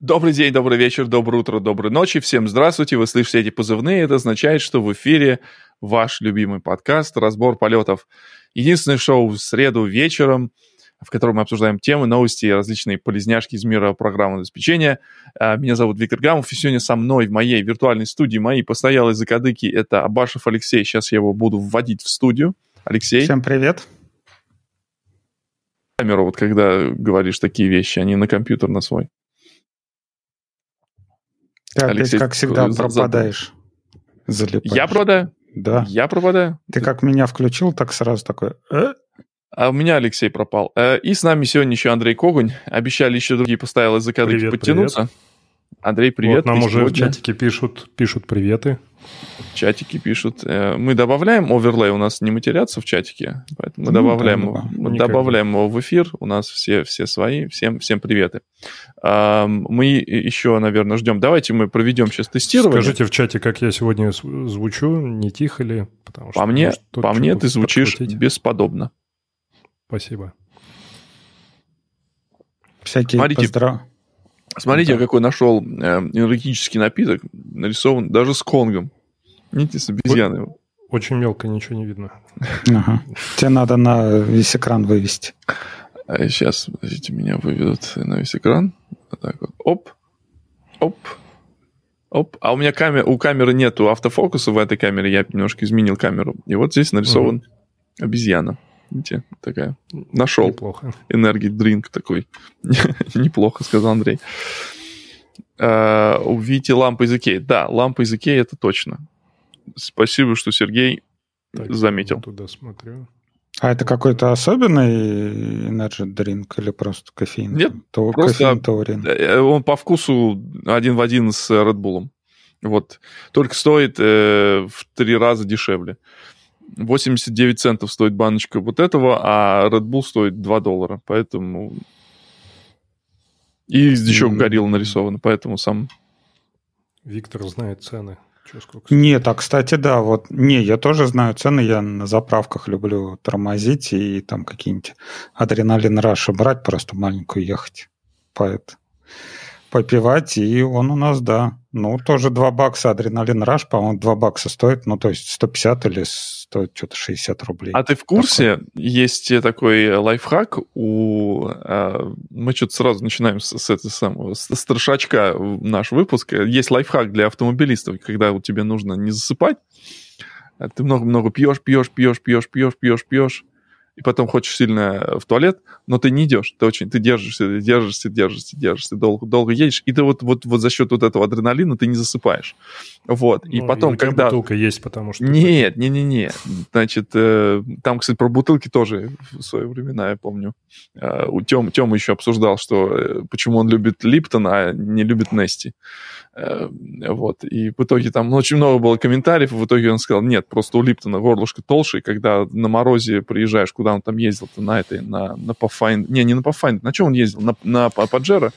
Добрый день, добрый вечер, доброе утро, доброй ночи. Всем здравствуйте. Вы слышите эти позывные. Это означает, что в эфире ваш любимый подкаст «Разбор полетов». Единственное шоу в среду вечером, в котором мы обсуждаем темы, новости и различные полезняшки из мира программного обеспечения. А, меня зовут Виктор Гамов, и сегодня со мной в моей виртуальной студии мои постоялые закадыки — это Абашев Алексей. Сейчас я его буду вводить в студию. Алексей. Всем привет. Камеру, вот когда говоришь такие вещи, а не на компьютер на свой. Ты Алексей, опять, как всегда, пропадаешь. Залипаешь. Я пропадаю? Да. Я пропадаю? Ты как меня включил, так сразу такой... Э? А у меня Алексей пропал. Э, и с нами сегодня еще Андрей Когунь. Обещали еще другие постоялые закадыки подтянуться. Привет. Андрей, привет. Вот нам уже сегодня... в чатике пишут, пишут приветы. чатики пишут. Э, мы добавляем оверлей, у нас не матерятся в чатике, поэтому мы ну, добавляем, да, его, да, добавляем его в эфир. У нас все, все свои. Всем, всем приветы. Мы еще, наверное, ждем. Давайте мы проведем сейчас тестирование. Скажите в чате, как я сегодня звучу, не тихо ли? Потому что, по мне, по мне ты звучишь подкрутить. бесподобно. Спасибо. Всякие Смотрите, поздрав... Смотрите, да. какой нашел э, энергетический напиток, нарисован даже с конгом. Видите, с обезьяной. Очень мелко, ничего не видно. Ага. Тебе надо на весь экран вывести. А сейчас, подождите, меня выведут на весь экран. Вот так вот. Оп. Оп. Оп. А у меня камера, у камеры нету автофокуса в этой камере. Я немножко изменил камеру. И вот здесь нарисован угу. обезьяна. Видите, такая. Нашел. Неплохо. Энергий дринк такой. Неплохо, сказал Андрей. Uh, увидите лампы из Икеи. Да, лампы из Икеи это точно. Спасибо, что Сергей так, заметил. туда смотрю. А это какой-то особенный энергия дринк или просто кофеин? Нет, то, просто кофеин, таурин. Э, он по вкусу один в один с Red Bull. Вот. Только стоит э, в три раза дешевле. 89 центов стоит баночка вот этого, а Red Bull стоит 2 доллара. Поэтому... И еще mm-hmm. горилла нарисована, поэтому сам... Виктор знает цены. Че, сколько Нет, а кстати, да, вот, не, я тоже знаю цены, я на заправках люблю тормозить и там какие-нибудь адреналин Раша брать, просто маленькую ехать. Поэтому попивать, и он у нас, да. Ну, тоже 2 бакса адреналин раш, по-моему, 2 бакса стоит, ну, то есть 150 или стоит что-то 60 рублей. А ты в курсе, такой. есть такой лайфхак у... А, мы что-то сразу начинаем с, с этого самого, с страшачка наш выпуск. Есть лайфхак для автомобилистов, когда у тебя нужно не засыпать, а ты много-много пьешь, пьешь, пьешь, пьешь, пьешь, пьешь, пьешь, и потом хочешь сильно в туалет, но ты не идешь, ты очень, ты держишься, держишься, держишься, держишься, долго, долго едешь, и ты вот, вот, вот за счет вот этого адреналина ты не засыпаешь. Вот, ну, и потом, и когда... бутылка есть, потому что... Нет, не-не-не, значит, э, там, кстати, про бутылки тоже в свои времена, я помню, э, у Тёмы, Тёма еще обсуждал, что э, почему он любит Липтон, а не любит Нести. Э, вот, и в итоге там ну, очень много было комментариев, и в итоге он сказал, нет, просто у Липтона горлышко толще, и когда на морозе приезжаешь, куда он там ездил-то, на этой, на, на Pathfinder, не, не на Pathfinder, на чем он ездил? На, на Pajero?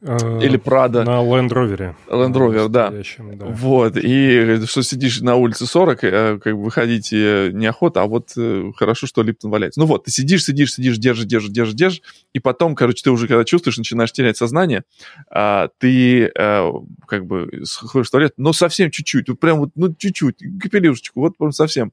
Э, Или Прада. На Land Rover. Land Rover, да. да. Вот, и что сидишь на улице 40, э, как бы выходить э, неохота, а вот хорошо, что Липтон валяется. Ну вот, ты сидишь, сидишь, сидишь, держишь, держишь, держишь, держишь, и потом, короче, ты уже когда чувствуешь, начинаешь терять сознание, а, ты как бы сходишь в туалет, но совсем чуть-чуть, вот прям вот, ну, чуть-чуть, капелюшечку, вот прям совсем.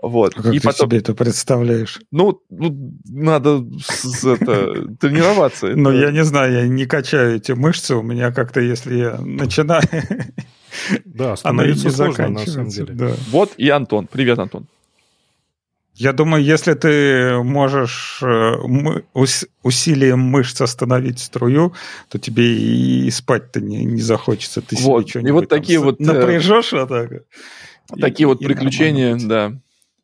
Вот. А как и ты потом... себе это представляешь? Ну, ну надо с, это, тренироваться. Ну, я не знаю, я не качаю эти мышцы у меня как-то, если я начинаю... Да, становится сложно, на самом деле. Да. Вот и Антон. Привет, Антон. Я думаю, если ты можешь э, усилием мышц остановить струю, то тебе и спать-то не, не захочется. Ты вот. себе и вот такие вот э, напряжешь, а так. Такие и, вот и приключения, да.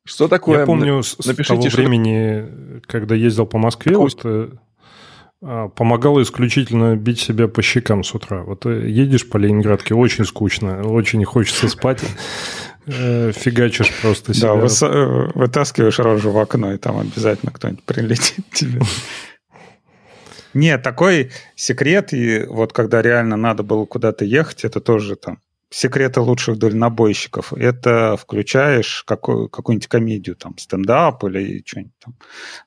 Что такое? Я помню с, Напишите, с того времени, когда ездил по Москве, вот, э, помогало исключительно бить себя по щекам с утра. Вот э, едешь по Ленинградке, очень скучно, очень хочется спать, э, фигачишь просто себя. Да, э, вытаскиваешь рожу в окно, и там обязательно кто-нибудь прилетит тебе. Нет, такой секрет, и вот когда реально надо было куда-то ехать, это тоже там секреты лучших дальнобойщиков. Это включаешь какую, какую-нибудь комедию, там, стендап или что-нибудь там,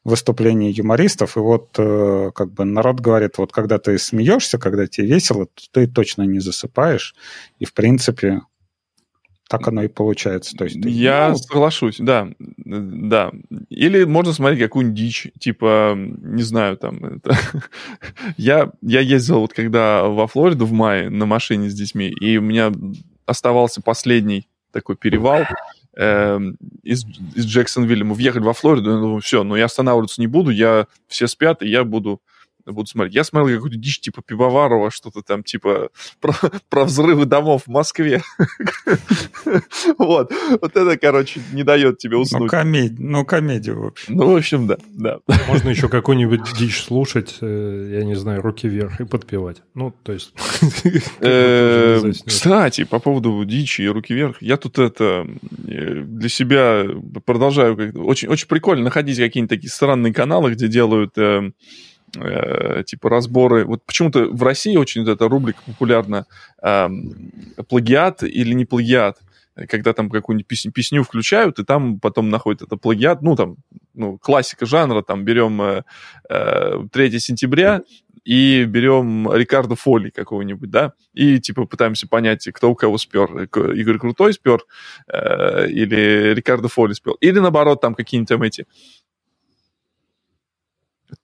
выступление юмористов, и вот э, как бы народ говорит, вот когда ты смеешься, когда тебе весело, то ты точно не засыпаешь, и в принципе так оно и получается. То есть, Я ну, соглашусь, да, да. Или можно смотреть какую-нибудь дичь, типа, не знаю, там, это... я, я ездил вот когда во Флориду в мае на машине с детьми, и у меня оставался последний такой перевал, э, из, из Джексонвилля. Мы въехали во Флориду, я думаю, все, ну я останавливаться не буду, я все спят, и я буду буду смотреть. Я смотрел какую-то дичь типа Пивоварова, что-то там типа про, про взрывы домов в Москве. Вот. Вот это, короче, не дает тебе ну, уснуть. Ну, комедия, ну, комедию, в общем. Ну, в общем, да, да. Можно еще какую-нибудь дичь слушать, э, я не знаю, руки вверх и подпевать. Ну, то есть... Э, кстати, по поводу дичи и руки вверх, я тут это э, для себя продолжаю... Очень, очень прикольно находить какие-нибудь такие странные каналы, где делают э, типа разборы. Вот почему-то в России очень вот эта рубрика популярна э, плагиат или не плагиат когда там какую-нибудь песню, песню включают, и там потом находят это плагиат, ну, там, ну, классика жанра, там, берем э, 3 сентября и берем Рикардо Фоли какого-нибудь, да, и, типа, пытаемся понять, кто у кого спер. Игорь Крутой спер э, или Рикардо Фоли спер. Или, наоборот, там какие-нибудь там эти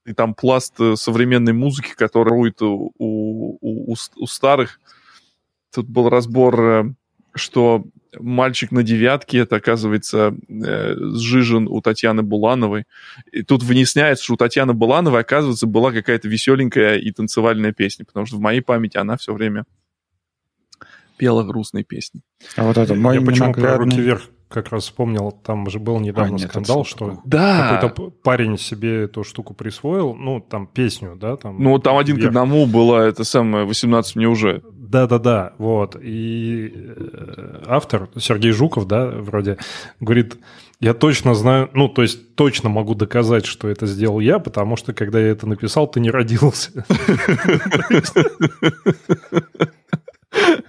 и там пласт э, современной музыки, который рует у, у, у, у старых. Тут был разбор, э, что мальчик на девятке, это, оказывается, э, сжижен у Татьяны Булановой. И тут выясняется, что у Татьяны Булановой, оказывается, была какая-то веселенькая и танцевальная песня, потому что в моей памяти она все время пела грустные песни. А вот это мой Я почему про руки вверх как раз вспомнил, там же был недавно а, нет, скандал, что да. какой-то парень себе эту штуку присвоил, ну, там, песню, да, там. Ну, там один вверх. к одному было, это самое, 18 мне уже. Да-да-да, вот, и э, автор, Сергей Жуков, да, вроде, говорит, я точно знаю, ну, то есть точно могу доказать, что это сделал я, потому что, когда я это написал, ты не родился.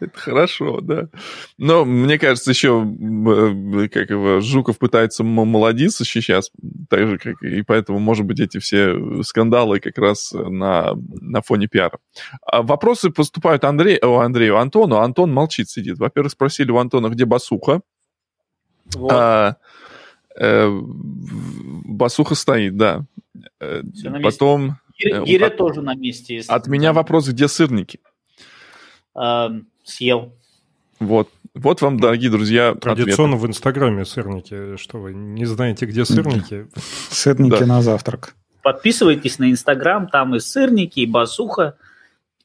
Это хорошо, да. Но мне кажется, еще э, как его, Жуков пытается молодиться сейчас, так же, как и поэтому, может быть, эти все скандалы как раз на, на фоне пиара. А вопросы поступают Андрей, о, Андрею Антону. Антон молчит, сидит. Во-первых, спросили у Антона, где басуха. Вот. А, э, басуха стоит, да. Э, потом... Гиря, э, тоже на месте. От меня вопрос, где сырники? Съел. Вот. Вот вам, дорогие друзья, Традиционно ответы. в Инстаграме сырники. Что вы не знаете, где сырники? Сырники на завтрак. Подписывайтесь на Инстаграм, там и сырники, и басуха,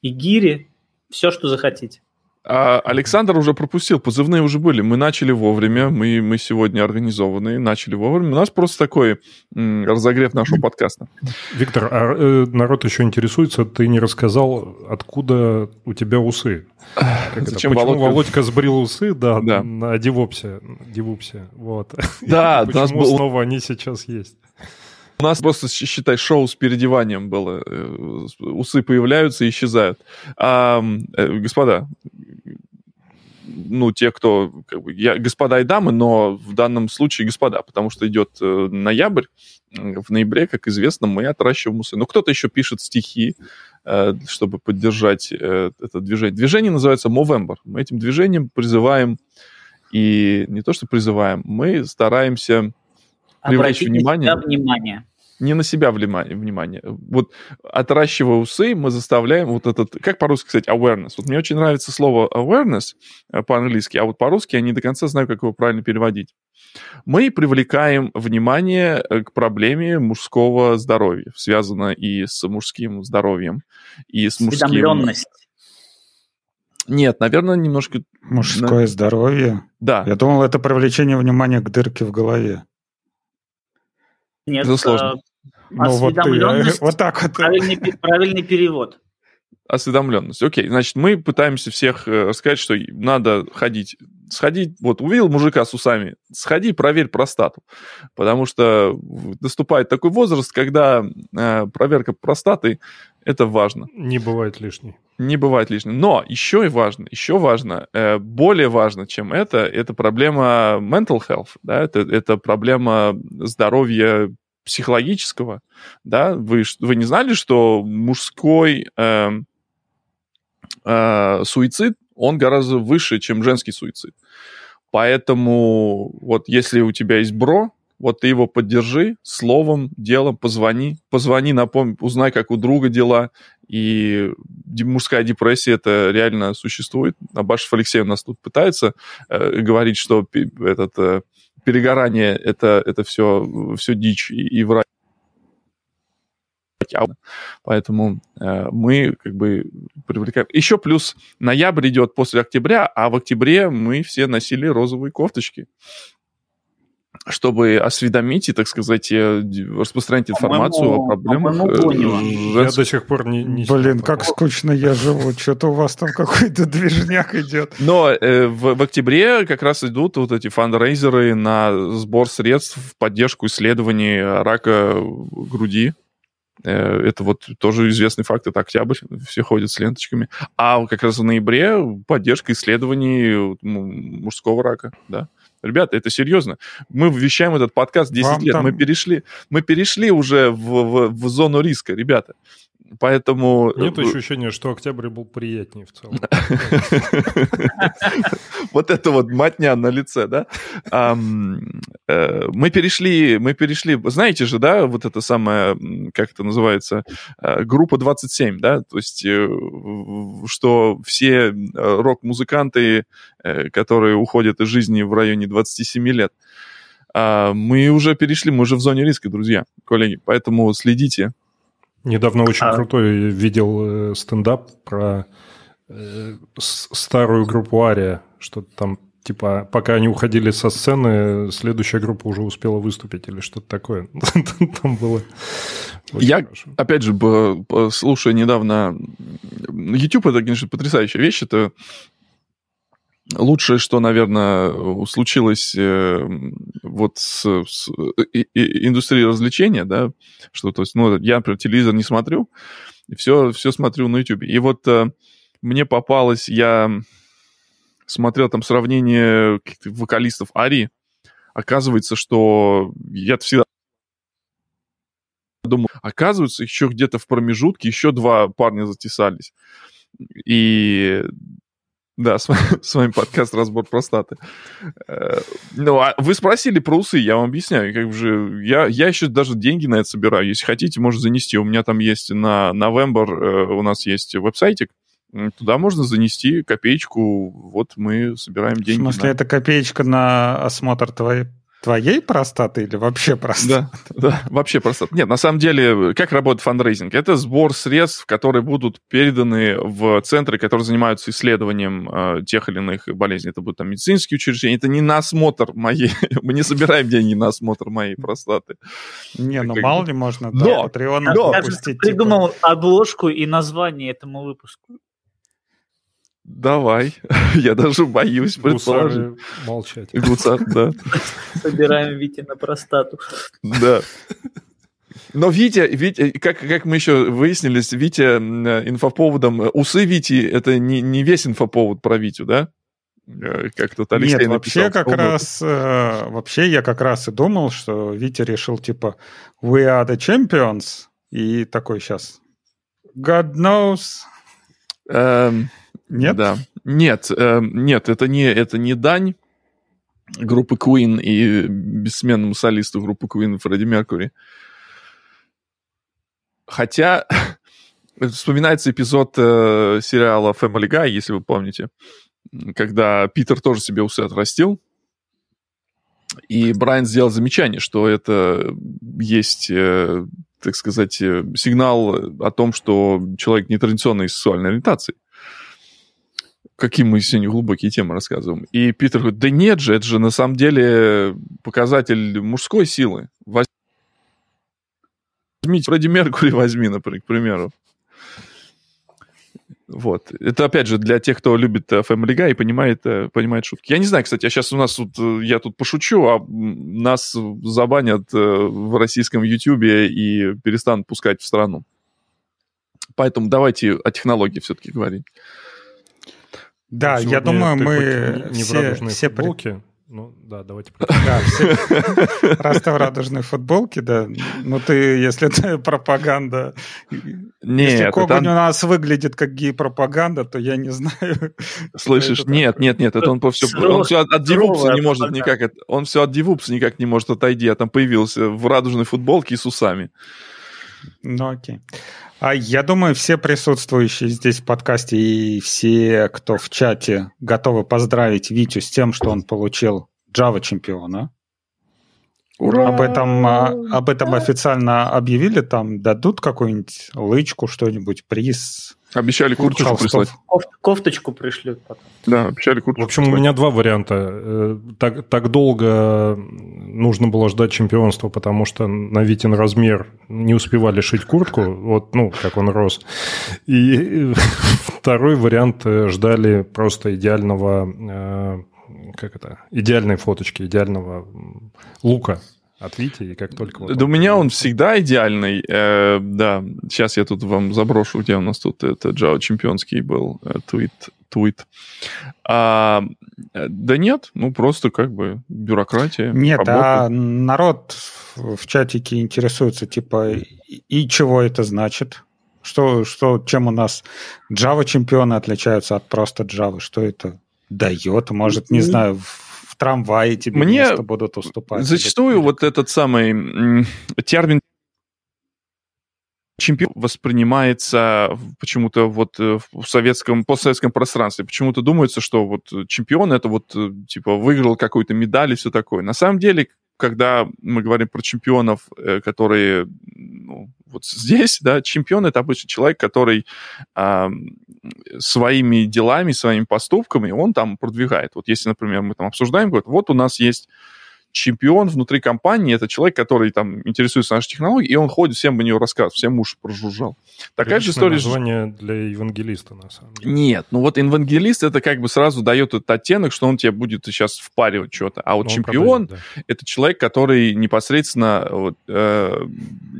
и гири, все, что захотите. А Александр уже пропустил, позывные уже были. Мы начали вовремя, мы, мы сегодня организованные, начали вовремя. У нас просто такой м, разогрев нашего подкаста. Виктор, а э, народ еще интересуется, ты не рассказал, откуда у тебя усы? Как Зачем это? Почему Володька... Володька сбрил усы, да, да. на Дивопсе, Дивупсе, вот. Да, почему был... снова они сейчас есть? У нас просто, считай, шоу с переодеванием было. Э, усы появляются и исчезают. А, э, господа, ну, те, кто... Как бы, я, господа и дамы, но в данном случае господа, потому что идет э, ноябрь. В ноябре, как известно, мы отращиваем усы. Но кто-то еще пишет стихи, чтобы поддержать это движение. Движение называется Movember. Мы этим движением призываем, и не то, что призываем, мы стараемся привлечь внимание. внимание не на себя внимание, внимание. Вот отращивая усы, мы заставляем вот этот, как по-русски сказать, awareness. Вот мне очень нравится слово awareness э, по-английски, а вот по-русски я не до конца знаю, как его правильно переводить. Мы привлекаем внимание э, к проблеме мужского здоровья, связано и с мужским здоровьем, и с мужским... Нет, наверное, немножко... Мужское здоровье? Да. Я думал, это привлечение внимания к дырке в голове. Нет, сложно. Ну, вот, ты, вот так вот. Правильный, правильный перевод. осведомленность. Окей, значит, мы пытаемся всех э, рассказать, что надо ходить. Сходить, вот увидел мужика с усами, сходи, проверь простату. Потому что наступает такой возраст, когда э, проверка простаты это важно. Не бывает лишней. Не бывает лишней. Но еще и важно, еще важно, э, более важно, чем это, это проблема mental health, да, это, это проблема здоровья психологического, да, вы, вы не знали, что мужской э, э, суицид, он гораздо выше, чем женский суицид. Поэтому вот если у тебя есть бро, вот ты его поддержи словом, делом, позвони, позвони, напомни, узнай, как у друга дела. И мужская депрессия это реально существует. Абашев Алексей у нас тут пытается э, говорить, что этот, э, перегорание это, это все, все дичь и, и врать. Поэтому э, мы как бы привлекаем. Еще плюс ноябрь идет после октября, а в октябре мы все носили розовые кофточки чтобы осведомить и, так сказать, э, распространить информацию о проблемах. Э, я до сих пор не... не Блин, как скучно я живу. Что-то у вас там какой-то движняк идет. Но э, в, в октябре как раз идут вот эти фандрейзеры на сбор средств в поддержку исследований рака груди. Э, это вот тоже известный факт, это октябрь, все ходят с ленточками. А как раз в ноябре поддержка исследований мужского рака, да. Ребята, это серьезно. Мы вещаем этот подкаст 10 Вам лет. Там... Мы, перешли, мы перешли уже в, в, в зону риска, ребята. Поэтому... Нет ощущения, что октябрь был приятнее в целом. Вот это вот матня на лице, да? Э, мы перешли, мы перешли, знаете же, да, вот это самое, как это называется, э, группа 27, да, то есть, э, что все рок-музыканты, которые уходят из жизни в районе 27 лет, а, мы уже перешли, мы уже в зоне риска, друзья, коллеги, поэтому следите, Недавно очень а... крутой видел э, стендап про э, старую группу Ария, что там типа, пока они уходили со сцены, следующая группа уже успела выступить или что-то такое. Там было Я, хорошо. опять же, слушая недавно... YouTube — это, конечно, потрясающая вещь. Это лучшее, что, наверное, случилось э, вот с, с и, и, индустрией развлечения, да, что, то есть, ну, я, например, телевизор не смотрю, все, все смотрю на YouTube. И вот э, мне попалось, я смотрел там сравнение вокалистов Ари, оказывается, что я всегда думал, оказывается, еще где-то в промежутке еще два парня затесались. И да, с, с вами подкаст «Разбор простаты». Э, ну, а вы спросили про усы, я вам объясняю. Как же, я, я еще даже деньги на это собираю. Если хотите, можно занести. У меня там есть на November, э, у нас есть веб-сайтик, Туда можно занести копеечку, вот мы собираем деньги. В смысле, на... это копеечка на осмотр твоей твоей простаты или вообще простаты? Да, да, вообще простаты. Нет, на самом деле, как работает фандрейзинг? Это сбор средств, которые будут переданы в центры, которые занимаются исследованием э, тех или иных болезней. Это будут там медицинские учреждения. Это не на осмотр моей. Мы не собираем деньги на осмотр моей простаты. Не, ну мало ли можно но, Patreon но, типа. придумал обложку и название этому выпуску. Давай. Я даже боюсь предположить. молчать. Гусар, да. Собираем Витя на простату. Да. Но Витя, Витя как, как мы еще выяснились, Витя инфоповодом... Усы Вити — это не, не весь инфоповод про Витю, да? Э, как тут Алексей Нет, написал. вообще как раз... Э, вообще я как раз и думал, что Витя решил типа «We are the champions» и такой сейчас «God knows». Эм, нет? Да. Нет, э, нет, это не, это не дань группы Queen и бессменному солисту группы Queen Фредди Меркури. Хотя вспоминается эпизод э, сериала Family Guy, если вы помните, когда Питер тоже себе усы отрастил, и Брайан сделал замечание, что это есть, э, так сказать, э, сигнал о том, что человек нетрадиционной сексуальной ориентации какие мы сегодня глубокие темы рассказываем. И Питер говорит, да нет же, это же на самом деле показатель мужской силы. Возьмите Фредди Меркури возьми, например, к примеру. Вот. Это, опять же, для тех, кто любит э, Family Guy и понимает, э, понимает шутки. Я не знаю, кстати, я сейчас у нас тут, э, я тут пошучу, а нас забанят в российском Ютьюбе и перестанут пускать в страну. Поэтому давайте о технологии все-таки говорить. Да, я думаю, мы не все, все футболки. Ну, да, давайте. Да, раз ты в радужной футболке, да. Ну, ты, если это пропаганда... Нет, если Когань у нас выглядит как гей-пропаганда, то я не знаю. Слышишь, нет, нет, нет, это он все... Он все от Дивупса не может никак... Он все от Дивупса никак не может отойти, а там появился в радужной футболке и с усами. Ну, окей. А я думаю, все присутствующие здесь в подкасте и все, кто в чате, готовы поздравить Витю с тем, что он получил Java чемпиона. Ура! Об этом, а, об этом официально объявили, там дадут какую-нибудь лычку, что-нибудь, приз. Обещали курточку прислать. кофточку пришлют потом. Да, обещали курточку. В общем, прислать. у меня два варианта. Э, так, так долго нужно было ждать чемпионства, потому что на Витин размер не успевали шить куртку, вот, ну, как он рос. И второй вариант э, ждали просто идеального э, как это, идеальной фоточки, идеального лука от Вити, и как только... Вот да у меня он всегда идеальный, э, да. Сейчас я тут вам заброшу, где у нас тут это Java чемпионский был э, твит. твит. А, да нет, ну просто как бы бюрократия. Нет, работа. а народ в чатике интересуется, типа, и чего это значит? Что, что, чем у нас Java чемпионы отличаются от просто Java? Что это дает? Может, не знаю, в трамвае тебе Мне место будут уступать. Зачастую вот этот самый термин чемпион воспринимается почему-то вот э, в советском, постсоветском пространстве. Почему-то думается, что вот чемпион это вот э, типа выиграл какую-то медаль и все такое. На самом деле, когда мы говорим про чемпионов, э, которые ну, вот здесь, да, чемпион это обычно человек, который э, своими делами, своими поступками, он там продвигает. Вот если, например, мы там обсуждаем, говорят, вот у нас есть чемпион внутри компании, это человек, который там интересуется нашей технологией, и он ходит, всем бы нее рассказывает, всем уши прожужжал. Такая же история... название для евангелиста, на самом деле. Нет, ну вот евангелист, это как бы сразу дает этот оттенок, что он тебе будет сейчас впаривать что-то. А вот Но чемпион, продает, да. это человек, который непосредственно... Вот, э,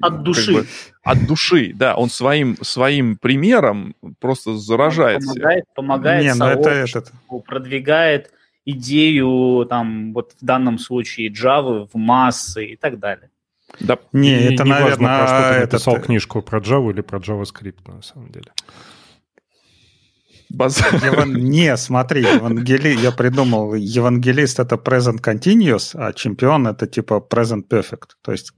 от души. Бы, от души, да, он своим, своим примером просто заражает. Он помогает, помогает Не, ну это этот... продвигает идею, там, вот в данном случае Java в массы и так далее. Да. Не, и, это, не наверное, важно, про что ты написал этот... книжку про Java или про JavaScript, на самом деле. Баз... Еван... Не, смотри, евангели... я придумал, евангелист это present continuous, а чемпион это типа present perfect. То есть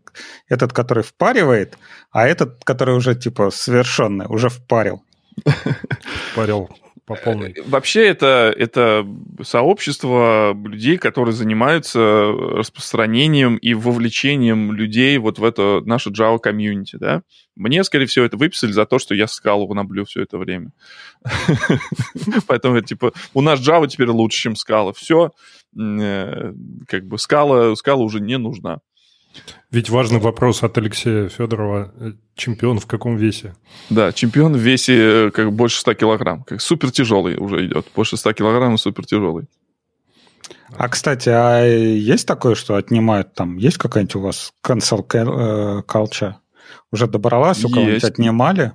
этот, который впаривает, а этот, который уже типа совершенный, уже впарил. Впарил по полной. Э, вообще это, это сообщество людей, которые занимаются распространением и вовлечением людей вот в это наше Java комьюнити, да. Мне, скорее всего, это выписали за то, что я скалу гноблю все это время. Поэтому, типа, у нас Java теперь лучше, чем скала. Все, э, как бы скала, скала уже не нужна. Ведь важный вопрос от Алексея Федорова. Чемпион в каком весе? Да, чемпион в весе э, как больше 100 килограмм. Как супер тяжелый уже идет. Больше 100 килограмм супер тяжелый. А, кстати, а есть такое, что отнимают там? Есть какая-нибудь у вас cancel э, culture? Уже добралась, у кого-нибудь отнимали?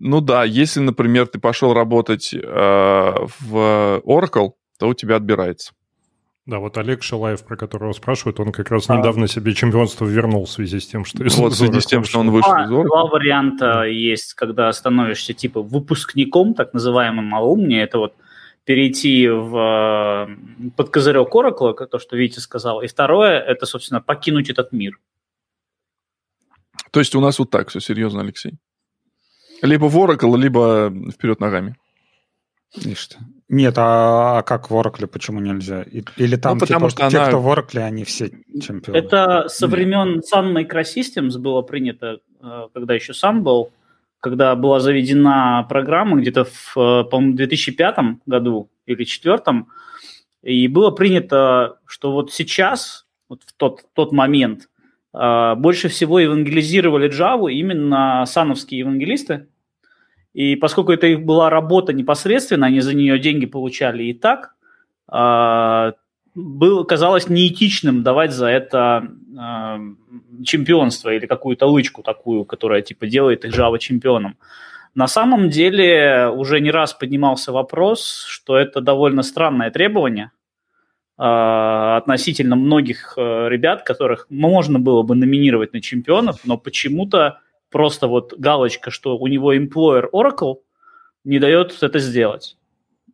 Ну да, если, например, ты пошел работать э, в Oracle, то у тебя отбирается. Да, вот Олег Шилаев, про которого спрашивают, он как раз а. недавно себе чемпионство вернул в связи с тем, что из Вот в связи с тем, что он вышел а, из Два варианта есть, когда становишься типа выпускником, так называемым алумни, это вот перейти в, под козырек Oracle, то, что Витя сказал. И второе, это, собственно, покинуть этот мир. То есть у нас вот так все серьезно, Алексей. Либо в Oracle, либо вперед ногами. И что? Нет, а, а как в Oracle почему нельзя? Или там ну, потому типа, что те, она... кто в Oracle, они все чемпионы? Это со времен. Sun Microsystems было принято, э, когда еще Sun был, когда была заведена программа где-то в, э, по-моему, 2005 году или 2004, и было принято, что вот сейчас, вот в тот, тот момент, э, больше всего евангелизировали Java именно сановские евангелисты, И поскольку это их была работа непосредственно, они за нее деньги получали и так, э, было, казалось неэтичным давать за это э, чемпионство или какую-то лычку такую, которая типа делает их Java чемпионом. На самом деле уже не раз поднимался вопрос, что это довольно странное требование э, относительно многих э, ребят, которых можно было бы номинировать на чемпионов, но почему-то просто вот галочка, что у него employer Oracle, не дает это сделать.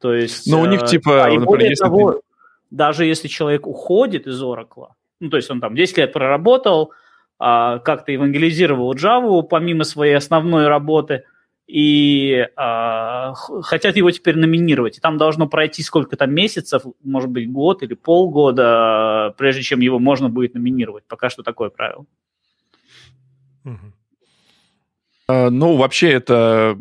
То есть... Но у них типа, а, например, если того, ты... даже если человек уходит из Oracle, ну, то есть он там 10 лет проработал, а, как-то евангелизировал Java помимо своей основной работы, и а, хотят его теперь номинировать. И там должно пройти сколько-то месяцев, может быть, год или полгода, прежде чем его можно будет номинировать. Пока что такое правило. Угу. А, ну, вообще, это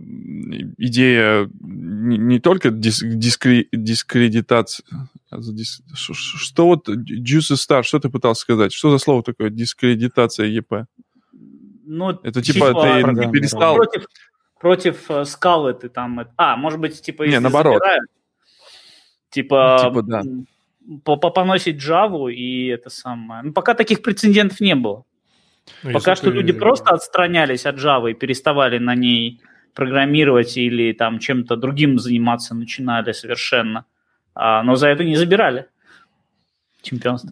идея не, только дис, дискре, дискредитации. А что вот Juicy Star, что ты пытался сказать? Что за слово такое дискредитация ЕП? Ну, это типа, типа ты перестал... Против, против э, скалы ты там... А, может быть, типа... Не, наоборот. Забирают, типа, ну, типа да. поносить Java и это самое. Ну, пока таких прецедентов не было. Ну, Пока что ты... люди просто отстранялись от Java и переставали на ней программировать или там чем-то другим заниматься начинали совершенно. А, но за это не забирали чемпионство.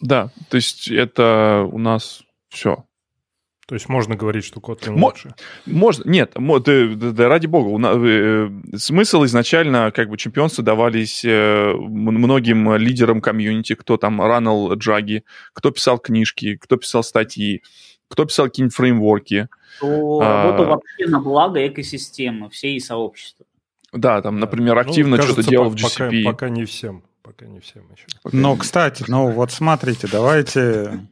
Да, то есть это у нас все. То есть можно говорить, что Kotlin Мо- лучше? Можно, нет, да, да, ради бога. У нас, э, смысл изначально, как бы, чемпионства давались э, многим лидерам комьюнити, кто там ранил джаги, кто писал книжки, кто писал статьи, кто писал какие-нибудь фреймворки. Кто а, работал вообще на благо экосистемы, всей сообщества. Да, там, например, ну, активно ну, что-то делал в GCP. Пока, пока не всем. Пока не всем еще. Но, кстати, ну вот смотрите, давайте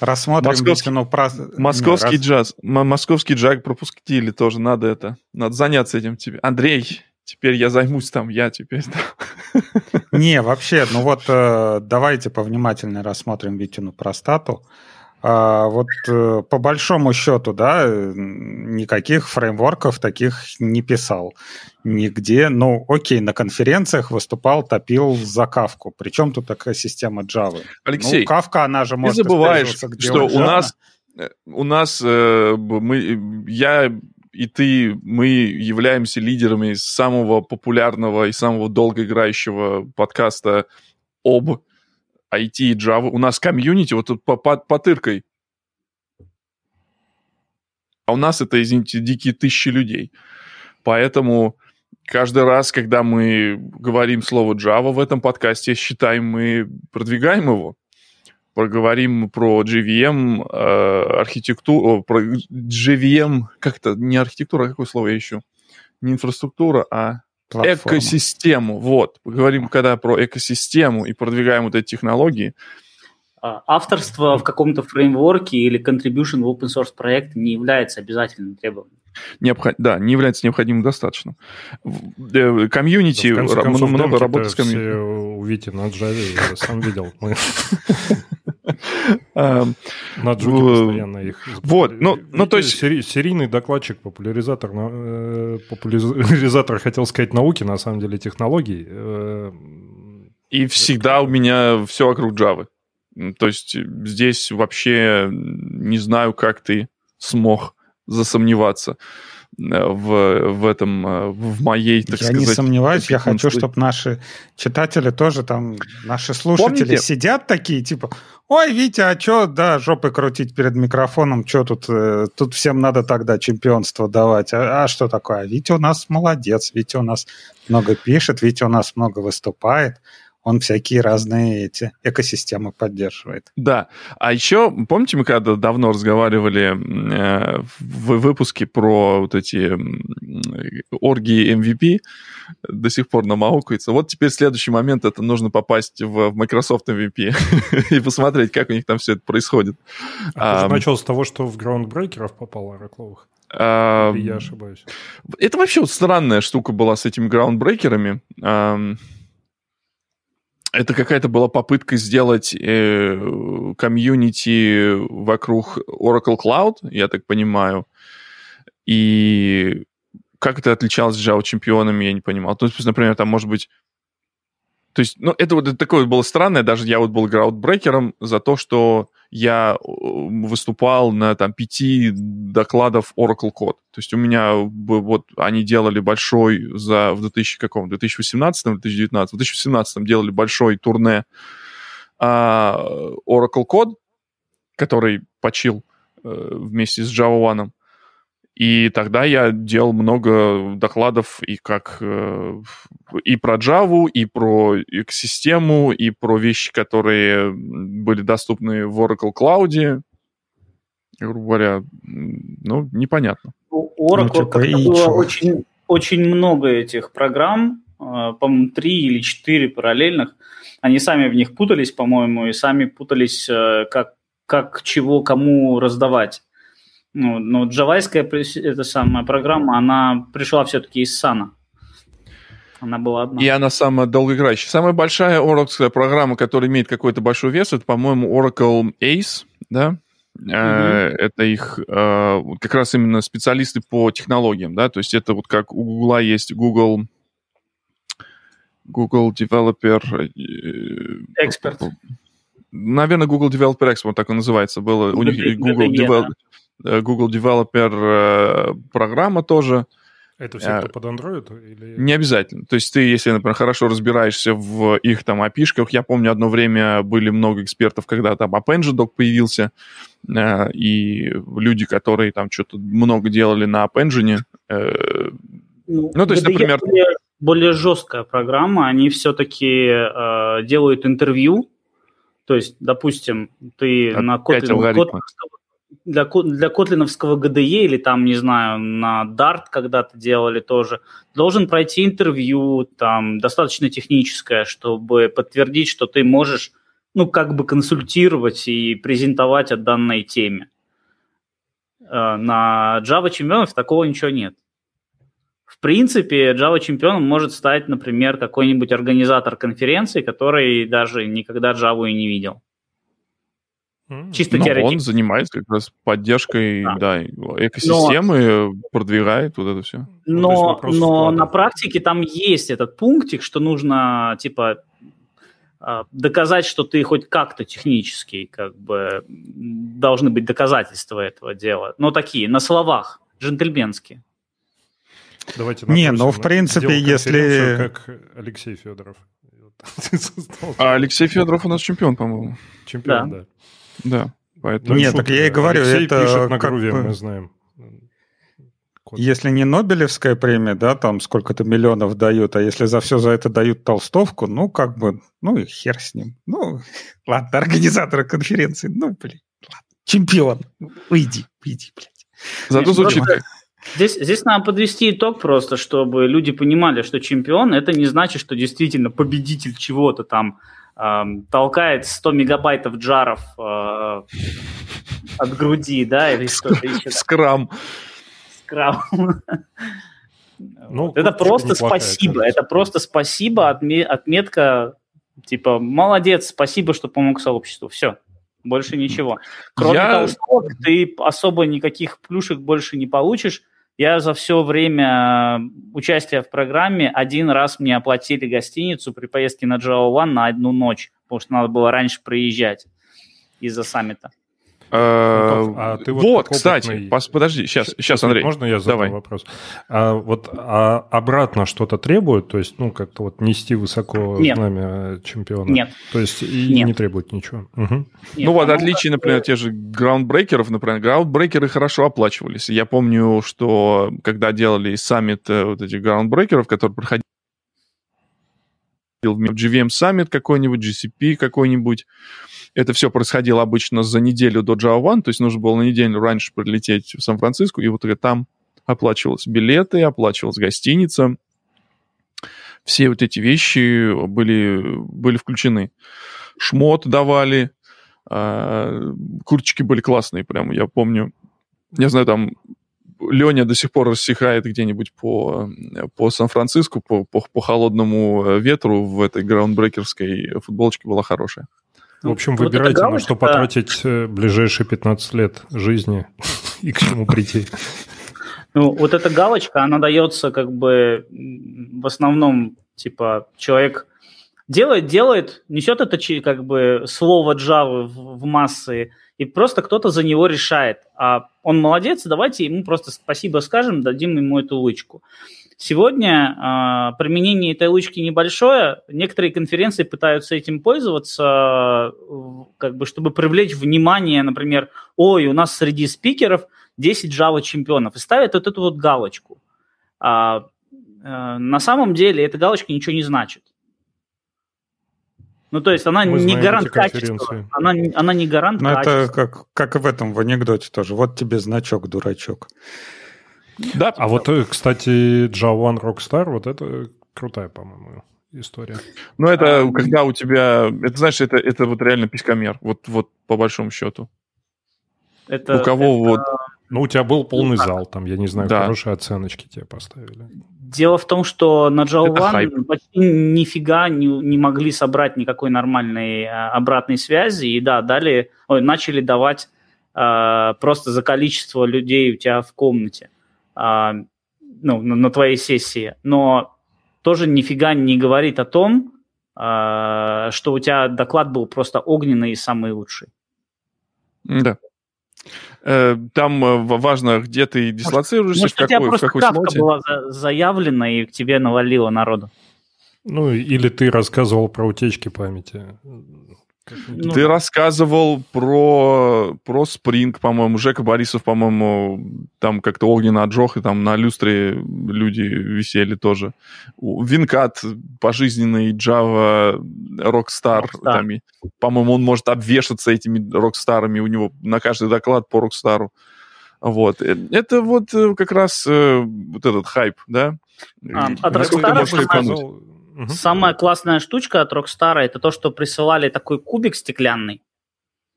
Рассмотрим московский, ну, про... московский Не, джаз. Раз... Московский джаг пропустили тоже. Надо это. Надо заняться этим тебе. Андрей, теперь я займусь там, я теперь там. Не, вообще, ну вот э, давайте повнимательнее рассмотрим Витину простату. А, вот э, по большому счету, да, никаких фреймворков таких не писал нигде. Ну, окей, на конференциях выступал, топил за кавку. Причем тут такая система Java? Алексей, ну, кавка, она же может ты забываешь, что у нас, э, у нас э, мы, я и ты, мы являемся лидерами самого популярного и самого долгоиграющего подкаста об IT и Java. У нас комьюнити вот тут по, по, потыркой. А у нас это, извините, дикие тысячи людей. Поэтому каждый раз, когда мы говорим слово Java в этом подкасте, считаем, мы продвигаем его. Проговорим про JVM, э, архитектуру, про JVM, как-то не архитектура, а какое слово я ищу? Не инфраструктура, а Платформа. экосистему. Вот, поговорим когда про экосистему и продвигаем вот эти технологии. А, авторство в каком-то фреймворке или contribution в open source проект не является обязательным требованием. Необход... Да, не является необходимым достаточно. Э, комьюнити, да, концов, много работы с комьюнити. Все увидите на Java, я сам видел. На джуке постоянно их... Вот, ну, ну то есть... Серийный докладчик, популяризатор, э, популяризатор, хотел сказать, науки, на самом деле, технологий. Э, И всегда у меня все вокруг Java. То есть здесь вообще не знаю, как ты смог засомневаться э, в, в этом, э, в моей, так я сказать... Я не сомневаюсь, я хочу, чтобы наши читатели тоже там, наши слушатели Помните? сидят такие, типа, ой, Витя, а что, да, жопы крутить перед микрофоном, что тут, э, тут всем надо тогда чемпионство давать, а, а что такое? А Витя у нас молодец, Витя у нас много пишет, Витя у нас много выступает, он всякие разные эти экосистемы поддерживает. Да. А еще, помните, мы когда давно разговаривали э, в выпуске про вот эти э, оргии MVP, до сих пор намаукается. Вот теперь следующий момент, это нужно попасть в Microsoft MVP и посмотреть, как у них там все это происходит. А, а ты начал с того, что в граундбрейкеров попал Оракловых? А, я ошибаюсь. Это вообще вот странная штука была с этими граундбрейкерами. Это какая-то была попытка сделать э, комьюнити вокруг Oracle Cloud, я так понимаю. И как это отличалось Java чемпионами, я не понимал. То есть, например, там может быть то есть, ну, это вот такое вот было странное, даже я вот был граудбрекером за то, что я выступал на там пяти докладов Oracle Code. То есть у меня вот они делали большой за в 2000 каком 2018 2019 в 2017 делали большой турне а, Oracle Code, который почил э, вместе с Java One. И тогда я делал много докладов и как э, и про Java, и про экосистему, и про вещи, которые были доступны в Oracle Cloud. Грубо говоря, ну, непонятно. У Oracle ну, типа, было очень, очень много этих программ, э, по-моему, три или четыре параллельных. Они сами в них путались, по-моему, и сами путались, э, как, как чего кому раздавать. Ну, но джавайская эта самая программа, она пришла все-таки из Сана. Она была одна. И она самая долгоиграющая. Самая большая Oracle программа, которая имеет какой-то большой вес, это, по-моему, Oracle Ace, да? Mm-hmm. Это их э, как раз именно специалисты по технологиям, да, то есть это вот как у Google есть Google Google Developer Expert. Наверное, Google Developer Expert, так он называется, было у них Google Developer Э, Google Developer э, программа тоже. Это все кто под Android? Или... Не обязательно. То есть ты, если, например, хорошо разбираешься в их там API-шках, я помню, одно время были много экспертов, когда там AppEngine появился, э, и люди, которые там что-то много делали на AppEngine. Ну, ну, то есть, например... Более, более жесткая программа, они все-таки э, делают интервью, то есть, допустим, ты Опять на Kotlin, для, для котлиновского GDE или там, не знаю, на Dart когда-то делали тоже, должен пройти интервью, там, достаточно техническое, чтобы подтвердить, что ты можешь, ну, как бы консультировать и презентовать о данной теме. Э, на Java чемпионов такого ничего нет. В принципе, Java чемпионом может стать, например, какой-нибудь организатор конференции, который даже никогда Java и не видел. Чисто Но он занимается как раз поддержкой да. Да, экосистемы, но, продвигает вот это все. Но, но на практике там есть этот пунктик, что нужно типа а, доказать, что ты хоть как-то технический, как бы должны быть доказательства этого дела. Но такие, на словах, джентльменские. Давайте Не, ну в принципе, если... Как Алексей Федоров. А Алексей Федоров у нас чемпион, по-моему. Чемпион, да. да. Да, поэтому... Нет, так я и говорю, Алексей это... пишет на груве, бы... мы знаем. Код. Если не Нобелевская премия, да, там сколько-то миллионов дают, а если за все за это дают толстовку, ну, как бы, ну и хер с ним. Ну, ладно, организаторы конференции, ну, блин, ладно, чемпион, уйди, уйди, блядь. Зато звучит... Здесь, здесь надо подвести итог просто, чтобы люди понимали, что чемпион – это не значит, что действительно победитель чего-то там, толкает 100 мегабайтов джаров э, от груди, да, или что-то еще. Скрам. Скрам. Ну, это просто спасибо, это просто спасибо, отметка, типа, молодец, спасибо, что помог сообществу, все, больше ничего. Кроме Я... толстого, ты особо никаких плюшек больше не получишь, я за все время участия в программе один раз мне оплатили гостиницу при поездке на One на одну ночь, потому что надо было раньше проезжать из-за саммита. Э, ну, а ты вот, вот кстати, подожди, сейчас, сейчас, Андрей. Можно я задам давай. вопрос? А вот а обратно что-то требует, то есть, ну, как-то вот нести высоко Нет. знамя чемпиона? Нет. То есть и Нет. не требует ничего? Угу. Нет, ну вот, отличие, например, те же граундбрейкеров, например, граундбрейкеры хорошо оплачивались. Я помню, что когда делали саммит э, вот этих граундбрейкеров, которые проходили в GVM Summit какой-нибудь, GCP какой-нибудь, это все происходило обычно за неделю до Java One, то есть нужно было на неделю раньше прилететь в Сан-Франциско, и вот там оплачивались билеты, оплачивалась гостиница. Все вот эти вещи были, были включены. Шмот давали, э, курточки были классные прям, я помню. Я знаю, там Леня до сих пор рассекает где-нибудь по, по Сан-Франциско, по, по, по холодному ветру в этой граундбрекерской футболочке была хорошая. В общем, выбирайте, вот на что потратить э, ближайшие 15 лет жизни и к чему прийти. Ну, вот эта галочка, она дается как бы в основном, типа, человек делает, делает, несет это как бы слово Java в, в массы, и просто кто-то за него решает. А он молодец, давайте ему просто спасибо скажем, дадим ему эту лычку. Сегодня э, применение этой лычки небольшое. Некоторые конференции пытаются этим пользоваться, как бы, чтобы привлечь внимание, например, ой, у нас среди спикеров 10 Java чемпионов, и ставят вот эту вот галочку. А, э, на самом деле эта галочка ничего не значит. Ну, то есть она Мы не гарант качества. Она, она не гарант Но качества. это как, как в этом, в анекдоте тоже. Вот тебе значок, дурачок. Да. А вот, э, кстати, Java One Rockstar, вот это крутая, по-моему, история. Ну, это а, когда у тебя... Это, знаешь, это, это вот реально писькомер. Вот, вот по большому счету. Это, у кого это... вот... Ну, у тебя был полный ну, зал, там, я не знаю, да. хорошие оценочки тебе поставили. Дело в том, что на Java One почти нифига не, не могли собрать никакой нормальной а, обратной связи, и да, дали, ой, начали давать а, просто за количество людей у тебя в комнате, ну, на, на твоей сессии. Но тоже нифига не говорит о том, а, что у тебя доклад был просто огненный и самый лучший. Да. Э, там э, важно, где ты дислоцируешься, Может, в какой, у тебя просто в какой слоте. была заявлена, и к тебе навалило народу. Ну, или ты рассказывал про утечки памяти. Ну, Ты рассказывал про, про Спринг, по-моему, Жека Борисов, по-моему, там как-то огненно отжег, и там на люстре люди висели тоже. Винкат, пожизненный Java Rockstar, Rockstar. Там, по-моему, он может обвешаться этими Rockstar ами, у него на каждый доклад по Rockstar у. Вот. Э, это вот э, как раз э, вот этот хайп, да? А, от Rockstar Угу. Самая классная штучка от Rockstar это то, что присылали такой кубик стеклянный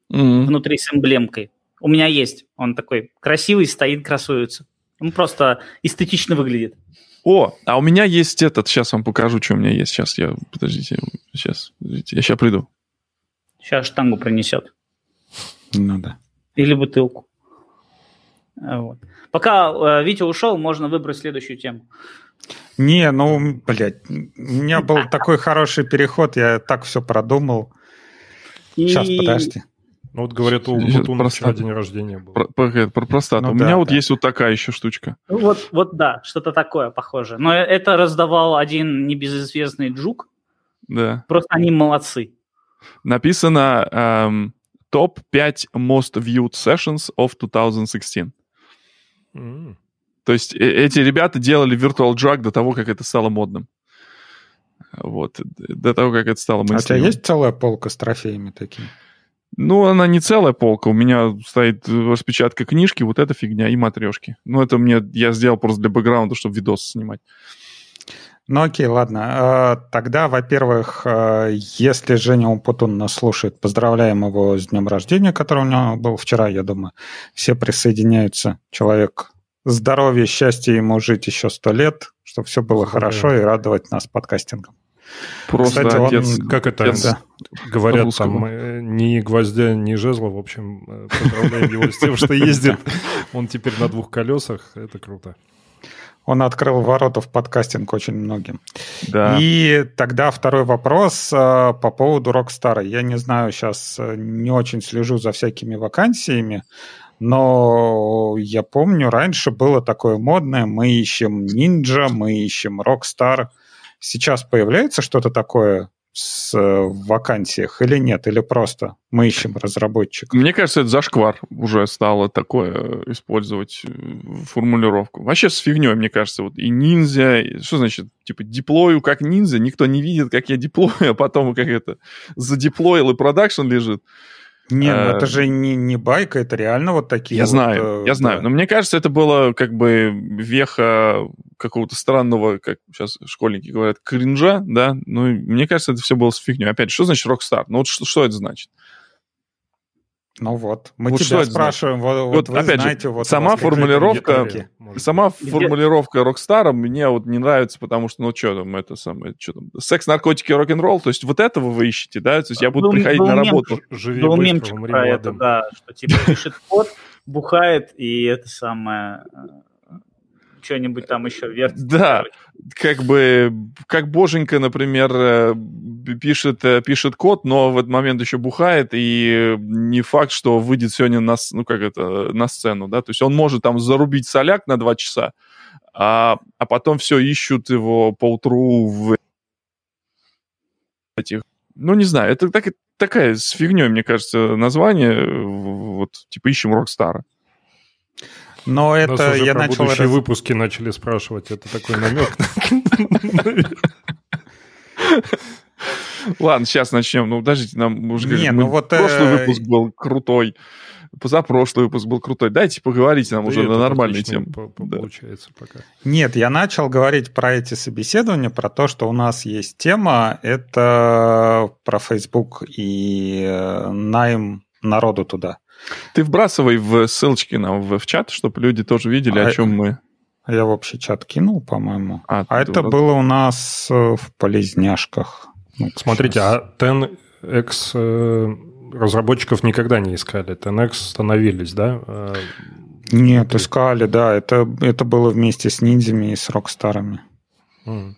угу. внутри с эмблемкой. У меня есть. Он такой красивый, стоит, красуется. Он просто эстетично выглядит. О, а у меня есть этот. Сейчас вам покажу, что у меня есть. Сейчас я... Подождите. Сейчас. Подождите, я сейчас приду. Сейчас штангу принесет. Ну да. Или бутылку. Вот. Пока э, Витя ушел, можно выбрать следующую тему. Не, ну, блядь, у меня был такой хороший переход, я так все продумал. Сейчас, подожди. Ну вот говорят, у Бутуна вчера день рождения был. Про, про, про простату. Ну, у да, меня да. вот есть вот такая еще штучка. Ну, вот, вот да, что-то такое похоже. Но это раздавал один небезызвестный Джук. Да. Просто они молодцы. Написано эм, топ-5 most viewed sessions of 2016. Mm. То есть э, эти ребята делали Virtual Drug до того, как это стало модным. Вот, до того, как это стало мейнстримом. А у тебя есть целая полка с трофеями такими? Ну, она не целая полка. У меня стоит распечатка книжки, вот эта фигня и матрешки. Ну, это мне я сделал просто для бэкграунда, чтобы видос снимать. Ну окей, ладно. А, тогда, во-первых, а, если Женя Умпутун нас слушает, поздравляем его с днем рождения, который у него был вчера, я думаю. Все присоединяются. Человек здоровья, счастья ему жить еще сто лет, чтобы все было Здорово. хорошо и радовать нас подкастингом. Просто Кстати, отец, он, как это отец, да. говорят, там э, ни гвоздя, ни жезла, в общем, э, поздравляем его с тем, что ездит. Он теперь на двух колесах, это круто. Он открыл ворота в подкастинг очень многим. Да. И тогда второй вопрос э, по поводу Rockstar. Я не знаю, сейчас не очень слежу за всякими вакансиями, но я помню, раньше было такое модное, мы ищем Ninja, мы ищем Rockstar. Сейчас появляется что-то такое с, э, в вакансиях или нет? Или просто мы ищем разработчиков? Мне кажется, это зашквар уже стало такое э, использовать э, формулировку. Вообще с фигней, мне кажется. Вот и ниндзя, что значит, типа, деплою как ниндзя, никто не видит, как я деплою, а потом как это задеплоил и продакшн лежит. Не, ну это же не, не байка, это реально вот такие. Я вот, знаю, я знаю. Но мне кажется, это было как бы веха какого-то странного, как сейчас школьники говорят, кринжа, да. Ну, мне кажется, это все было с фигней. Опять, что значит Rockstar? Ну, вот что, что это значит? Ну вот, мы вот тебя спрашиваем, вот, вот, вот вы опять знаете, же, вот сама формулировка, сама Где? формулировка Rockstar а мне вот не нравится, потому что, ну что там, это самое, что там, секс, наркотики, рок-н-ролл, то есть вот этого вы ищете, да, то есть я буду был, приходить был на работу. Живи был мемчик про это, да, что типа пишет код, бухает, и это самое, что-нибудь там еще вертит. Да, как бы, как Боженька, например, э, пишет, э, пишет код, но в этот момент еще бухает, и не факт, что выйдет сегодня на, ну, как это, на сцену, да, то есть он может там зарубить соляк на два часа, а, а потом все ищут его по утру в этих, ну, не знаю, это так, такая с фигней, мне кажется, название, вот, типа ищем Рокстара. Но это Нас уже я про начал... будущие раз... выпуски начали спрашивать. Это такой намек. Ладно, сейчас начнем. Ну, подождите, нам уже Не, ну вот, прошлый э, выпуск был крутой. Позапрошлый выпуск был крутой. Дайте поговорить нам уже на нормальные темы. Получается пока. Нет, я начал говорить про эти собеседования, про то, что у нас есть тема. Это про Facebook и э, найм народу туда. Ты вбрасывай в ссылочки нам в, в чат, чтобы люди тоже видели, а, о чем мы. Я в общий чат кинул, по-моему. А, а это вот... было у нас э, в полезняшках. Ну, Смотрите, сейчас. а 10x э, разработчиков никогда не искали. 10x становились, да? Э, Нет, искали, да. Это, это было вместе с ниндзями и с рокстарами. Mm.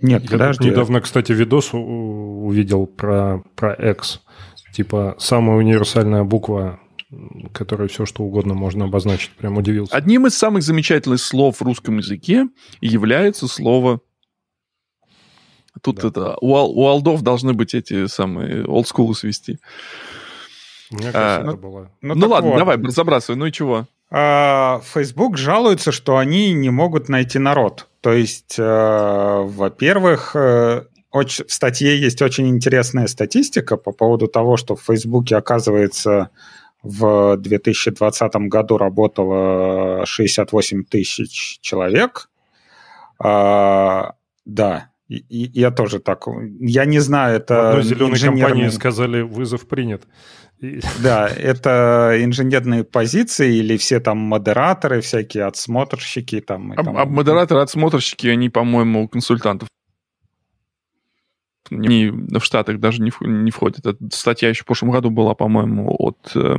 Нет, Я подожди. недавно, кстати, видос увидел про, про X. Типа самая универсальная буква, которой все что угодно можно обозначить. Прям удивился. Одним из самых замечательных слов в русском языке является слово... Тут да. это... У, у алдов должны быть эти самые олдскулы свести. Мне кажется, а, это было. Ну, ну ладно, вот. давай, забрасывай. Ну и чего? А, Facebook жалуется, что они не могут найти народ. То есть, э, во-первых, э, очень, в статье есть очень интересная статистика по поводу того, что в Фейсбуке, оказывается, в 2020 году работало 68 тысяч человек. А, да, и, и, я тоже так. Я не знаю, это... В одной зеленой инженерные... компании сказали, вызов принят. Да, это инженерные позиции или все там модераторы всякие, отсмотрщики там. А, там... а модераторы, отсмотрщики, они, по-моему, консультантов не, в Штатах даже не, не входит. Эта статья еще в прошлом году была, по-моему, от э,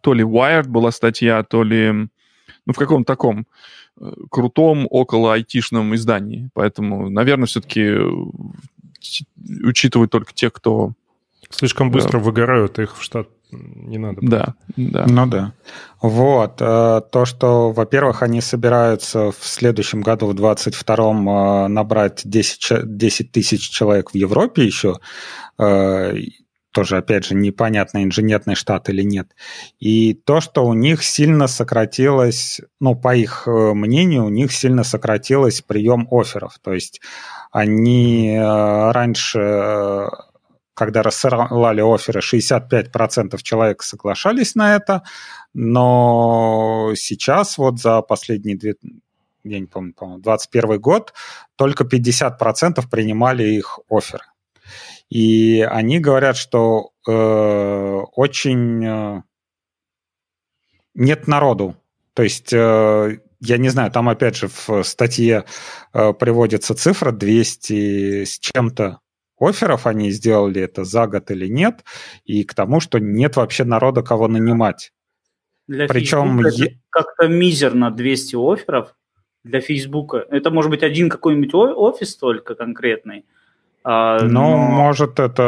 то ли Wired была статья, то ли ну, в каком-то таком э, крутом около айтишном издании. Поэтому, наверное, все-таки э, учитывают только те, кто... Слишком быстро да. выгорают, их в штат не надо. Да, да. Ну да. Вот. Э, то, что, во-первых, они собираются в следующем году, в 22-м, э, набрать 10, 10 тысяч человек в Европе еще, э, тоже, опять же, непонятно, инженерный штат или нет. И то, что у них сильно сократилось, ну, по их мнению, у них сильно сократилось прием офферов. То есть они раньше когда рассылали оферы, 65% человек соглашались на это, но сейчас вот за последние две, я не помню, по-моему, 21 год только 50% принимали их оферы. И они говорят, что э, очень э, нет народу. То есть, э, я не знаю, там опять же в статье э, приводится цифра 200 с чем-то офферов они сделали это за год или нет, и к тому, что нет вообще народа, кого нанимать. Для Причем е... как-то мизерно 200 офферов для Фейсбука. Это может быть один какой-нибудь офис только конкретный. А, ну, но... может, это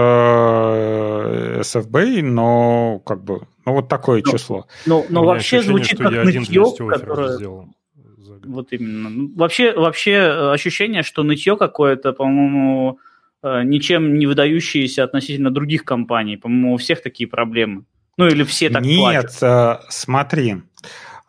SFB, но как бы, ну, вот такое но, число. Но, но вообще звучит как нытье, которое... Вот именно. Ну, вообще, вообще э, ощущение, что нытье какое-то, по-моему, Э, ничем не выдающиеся относительно других компаний. По-моему, у всех такие проблемы. Ну или все так Нет, платят. Нет, смотри, а,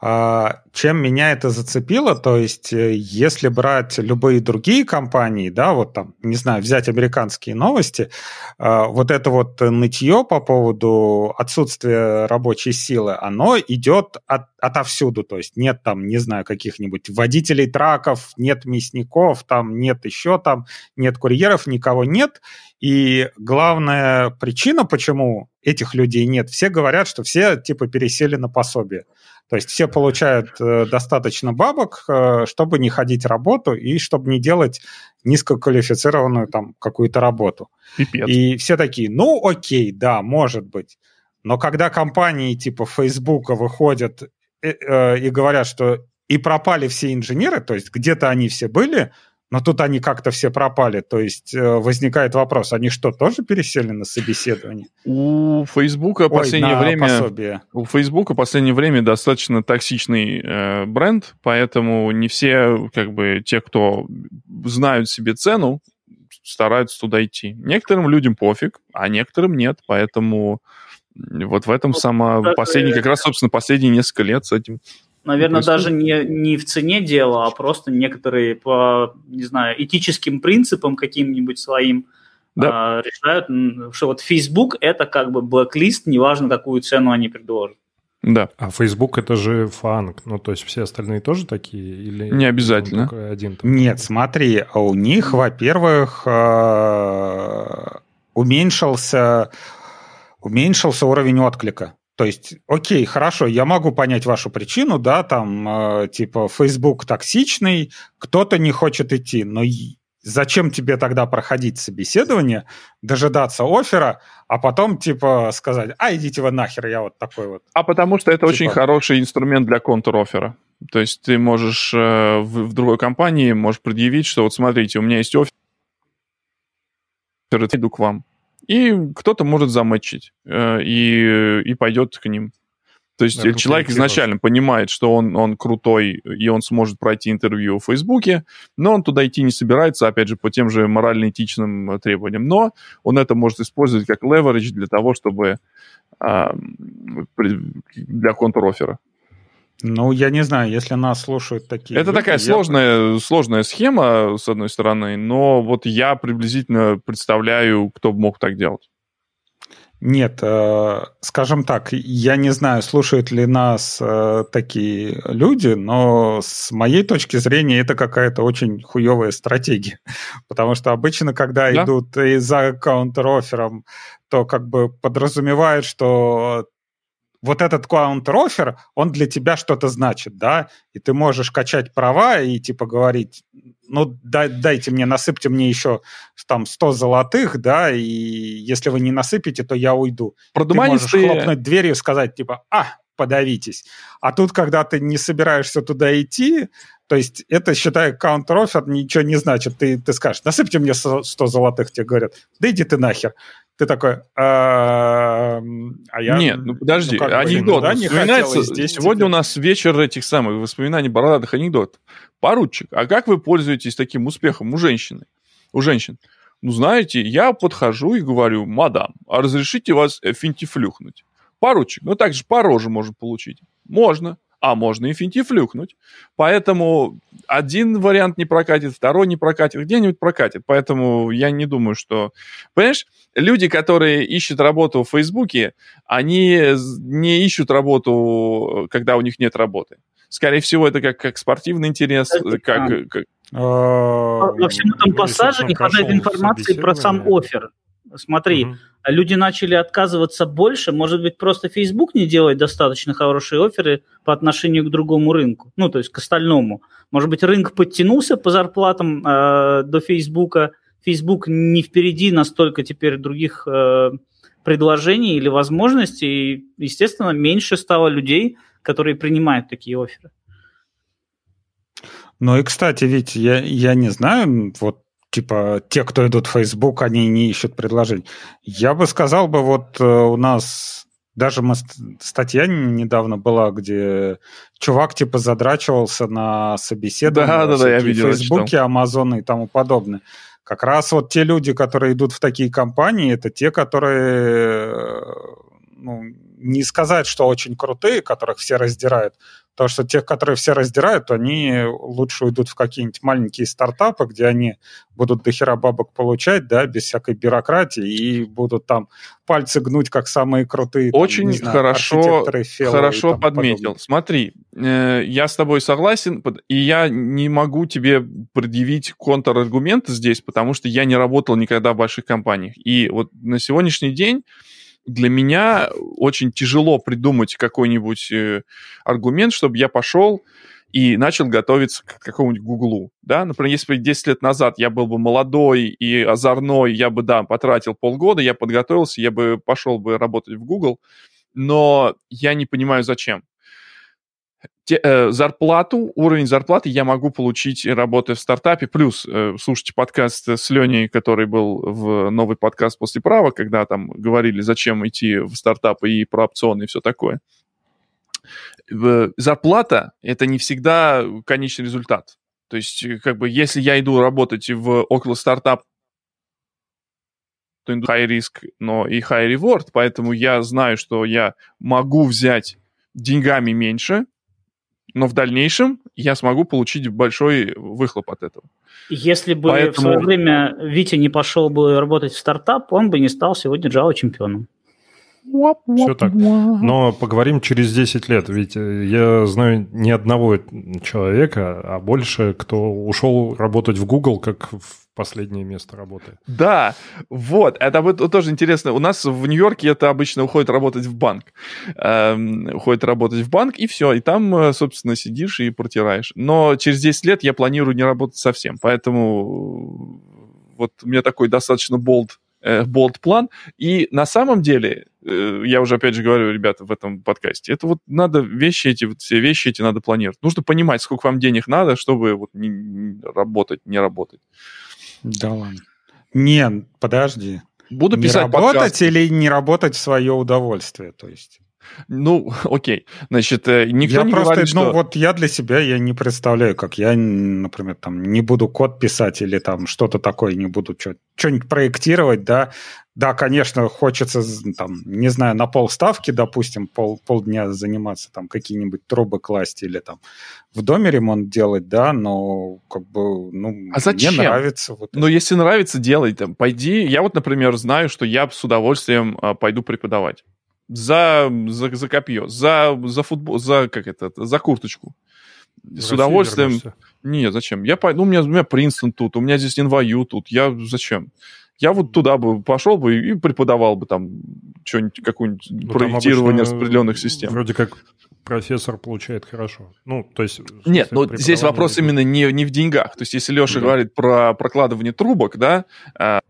чем меня это зацепило, то есть э, если брать любые другие компании, да, вот там, не знаю, взять американские новости, а, вот это вот нытье по поводу отсутствия рабочей силы, оно идет от, отовсюду, то есть нет там, не знаю, каких-нибудь водителей траков, нет мясников, там нет еще там, нет курьеров, никого нет, и главная причина, почему этих людей нет, все говорят, что все типа пересели на пособие. То есть все получают э, достаточно бабок, э, чтобы не ходить работу и чтобы не делать низкоквалифицированную там какую-то работу. Пипец. И все такие, ну окей, да, может быть. Но когда компании типа Facebook выходят и, э, и говорят, что и пропали все инженеры, то есть где-то они все были, но тут они как-то все пропали. То есть э, возникает вопрос, они что, тоже пересели на собеседование? У Фейсбука в последнее время... Пособие. У Фейсбука последнее время достаточно токсичный э, бренд, поэтому не все, как бы, те, кто знают себе цену, стараются туда идти. Некоторым людям пофиг, а некоторым нет, поэтому вот в этом ну, сама последний, как раз, собственно, последние несколько лет с этим Наверное, даже не, не в цене дело, а просто некоторые по, не знаю, этическим принципам каким-нибудь своим да. а, решают, что вот Facebook это как бы блэк-лист, неважно, какую цену они предложат. Да. А Facebook это же фанк, ну то есть все остальные тоже такие или не обязательно один? Такой? Нет, смотри, а у них, во-первых, а, уменьшился уменьшился уровень отклика. То есть, окей, хорошо, я могу понять вашу причину, да, там, э, типа, Facebook токсичный, кто-то не хочет идти, но зачем тебе тогда проходить собеседование, дожидаться оффера, а потом, типа, сказать, а, идите вы нахер, я вот такой вот. А потому что это типа... очень хороший инструмент для контр-оффера. То есть ты можешь э, в, в другой компании можешь предъявить, что вот смотрите, у меня есть офер, иду к вам и кто-то может замочить э, и, и пойдет к ним. То есть да, человек изначально понимает, что он, он крутой, и он сможет пройти интервью в Фейсбуке, но он туда идти не собирается, опять же, по тем же морально-этичным э, требованиям. Но он это может использовать как leverage для того, чтобы а, для контр-оффера. Ну, я не знаю, если нас слушают такие... Это люди, такая я... сложная, сложная схема, с одной стороны, но вот я приблизительно представляю, кто мог так делать. Нет, э, скажем так, я не знаю, слушают ли нас э, такие люди, но с моей точки зрения это какая-то очень хуевая стратегия. Потому что обычно, когда да? идут и за каунтер-оффером, то как бы подразумевают, что вот этот counter-offer, он для тебя что-то значит, да, и ты можешь качать права и типа говорить, ну, дай, дайте мне, насыпьте мне еще там 100 золотых, да, и если вы не насыпите, то я уйду. Продуманистые... Ты можешь хлопнуть дверью и сказать, типа, а, подавитесь. А тут, когда ты не собираешься туда идти, то есть это, считай, counter-offer ничего не значит. Ты, ты скажешь, насыпьте мне 100 золотых, тебе говорят, да иди ты нахер. Ты такой, а, а я... Нет, ну подожди, ну, анекдот. Да, не вспоминается, здесь сегодня теперь... у нас вечер этих самых воспоминаний бородатых анекдотов. Поручик, а как вы пользуетесь таким успехом у женщины? У женщин? Ну, знаете, я подхожу и говорю, мадам, а разрешите вас финтифлюхнуть? Поручик, ну так же по роже можно получить. Можно а можно и финтифлюхнуть. Поэтому один вариант не прокатит, второй не прокатит, где-нибудь прокатит. Поэтому я не думаю, что... Понимаешь, люди, которые ищут работу в Фейсбуке, они не ищут работу, когда у них нет работы. Скорее всего, это как, как спортивный интерес, это как... как... Во всем этом пассаже не хватает информации про сам офер. Смотри, угу. люди начали отказываться больше. Может быть, просто Facebook не делает достаточно хорошие оферы по отношению к другому рынку, ну, то есть к остальному. Может быть, рынок подтянулся по зарплатам э, до Facebook. Facebook не впереди настолько теперь других э, предложений или возможностей. И, естественно, меньше стало людей, которые принимают такие оферы. Ну и, кстати, ведь я, я не знаю, вот типа те, кто идут в Facebook, они не ищут предложений. Я бы сказал бы, вот э, у нас даже мы, статья недавно была, где чувак типа задрачивался на собеседовании да, да, да, я видел, Фейсбуке, Амазоне и тому подобное. Как раз вот те люди, которые идут в такие компании, это те, которые э, ну, не сказать, что очень крутые, которых все раздирают, Потому что тех, которые все раздирают, они лучше уйдут в какие-нибудь маленькие стартапы, где они будут дохера бабок получать, да, без всякой бюрократии, и будут там пальцы гнуть, как самые крутые. Очень там, знаю, хорошо, хорошо подметил. Подобное. Смотри, э, я с тобой согласен, и я не могу тебе предъявить контраргумент здесь, потому что я не работал никогда в больших компаниях. И вот на сегодняшний день для меня очень тяжело придумать какой-нибудь э, аргумент, чтобы я пошел и начал готовиться к какому-нибудь Гуглу. Да? Например, если бы 10 лет назад я был бы молодой и озорной, я бы, да, потратил полгода, я подготовился, я бы пошел бы работать в Google, но я не понимаю, зачем. Те, э, зарплату, уровень зарплаты я могу получить, работая в стартапе. Плюс, э, слушайте подкаст с Леней, который был в новый подкаст после права, когда там говорили, зачем идти в стартапы и про опционы и все такое. Зарплата — это не всегда конечный результат. То есть, э, как бы, если я иду работать в около стартап, то high риск, но и high reward, поэтому я знаю, что я могу взять деньгами меньше, но в дальнейшем я смогу получить большой выхлоп от этого. Если бы Поэтому... в свое время Витя не пошел бы работать в стартап, он бы не стал сегодня Java чемпионом. Все так. Но поговорим через 10 лет. Ведь э, я знаю ни одного человека, а больше, кто ушел работать в Google, как в последнее место работы. Да, вот. Это вот тоже интересно. У нас в Нью-Йорке это обычно уходит работать в банк. Эм, уходит работать в банк, и все. И там, э, собственно, сидишь и протираешь. Но через 10 лет я планирую не работать совсем. Поэтому вот у меня такой достаточно болт Э, болт план. И на самом деле, э, я уже опять же говорю, ребята, в этом подкасте, это вот надо вещи эти, вот все вещи эти надо планировать. Нужно понимать, сколько вам денег надо, чтобы вот не, не работать, не работать. Да ладно. Не, подожди. Буду не писать работать подкаст. или не работать в свое удовольствие, то есть. Ну, окей. Значит, э, никто я не просто, говорит, ну, что... вот я для себя, я не представляю, как я, например, там, не буду код писать или там что-то такое, не буду что-нибудь проектировать, да. Да, конечно, хочется, там, не знаю, на полставки, допустим, пол, полдня заниматься, там, какие-нибудь трубы класть или там в доме ремонт делать, да, но как бы, ну, а зачем? мне нравится. Вот ну, если нравится, делай там. Пойди, я вот, например, знаю, что я с удовольствием а, пойду преподавать за, за, за копье, за, за футбол, за, как это, за курточку. В С удовольствием. Вернешься. Нет, зачем? Я, ну, у, меня, у меня Принстон тут, у меня здесь NYU тут. Я зачем? Я вот туда бы пошел бы и преподавал бы там что-нибудь, какое-нибудь ну, проектирование распределенных систем. Вроде как профессор получает хорошо. Ну, то есть... Нет, но здесь вопрос именно не, не в деньгах. То есть, если Леша да. говорит про прокладывание трубок, да, а,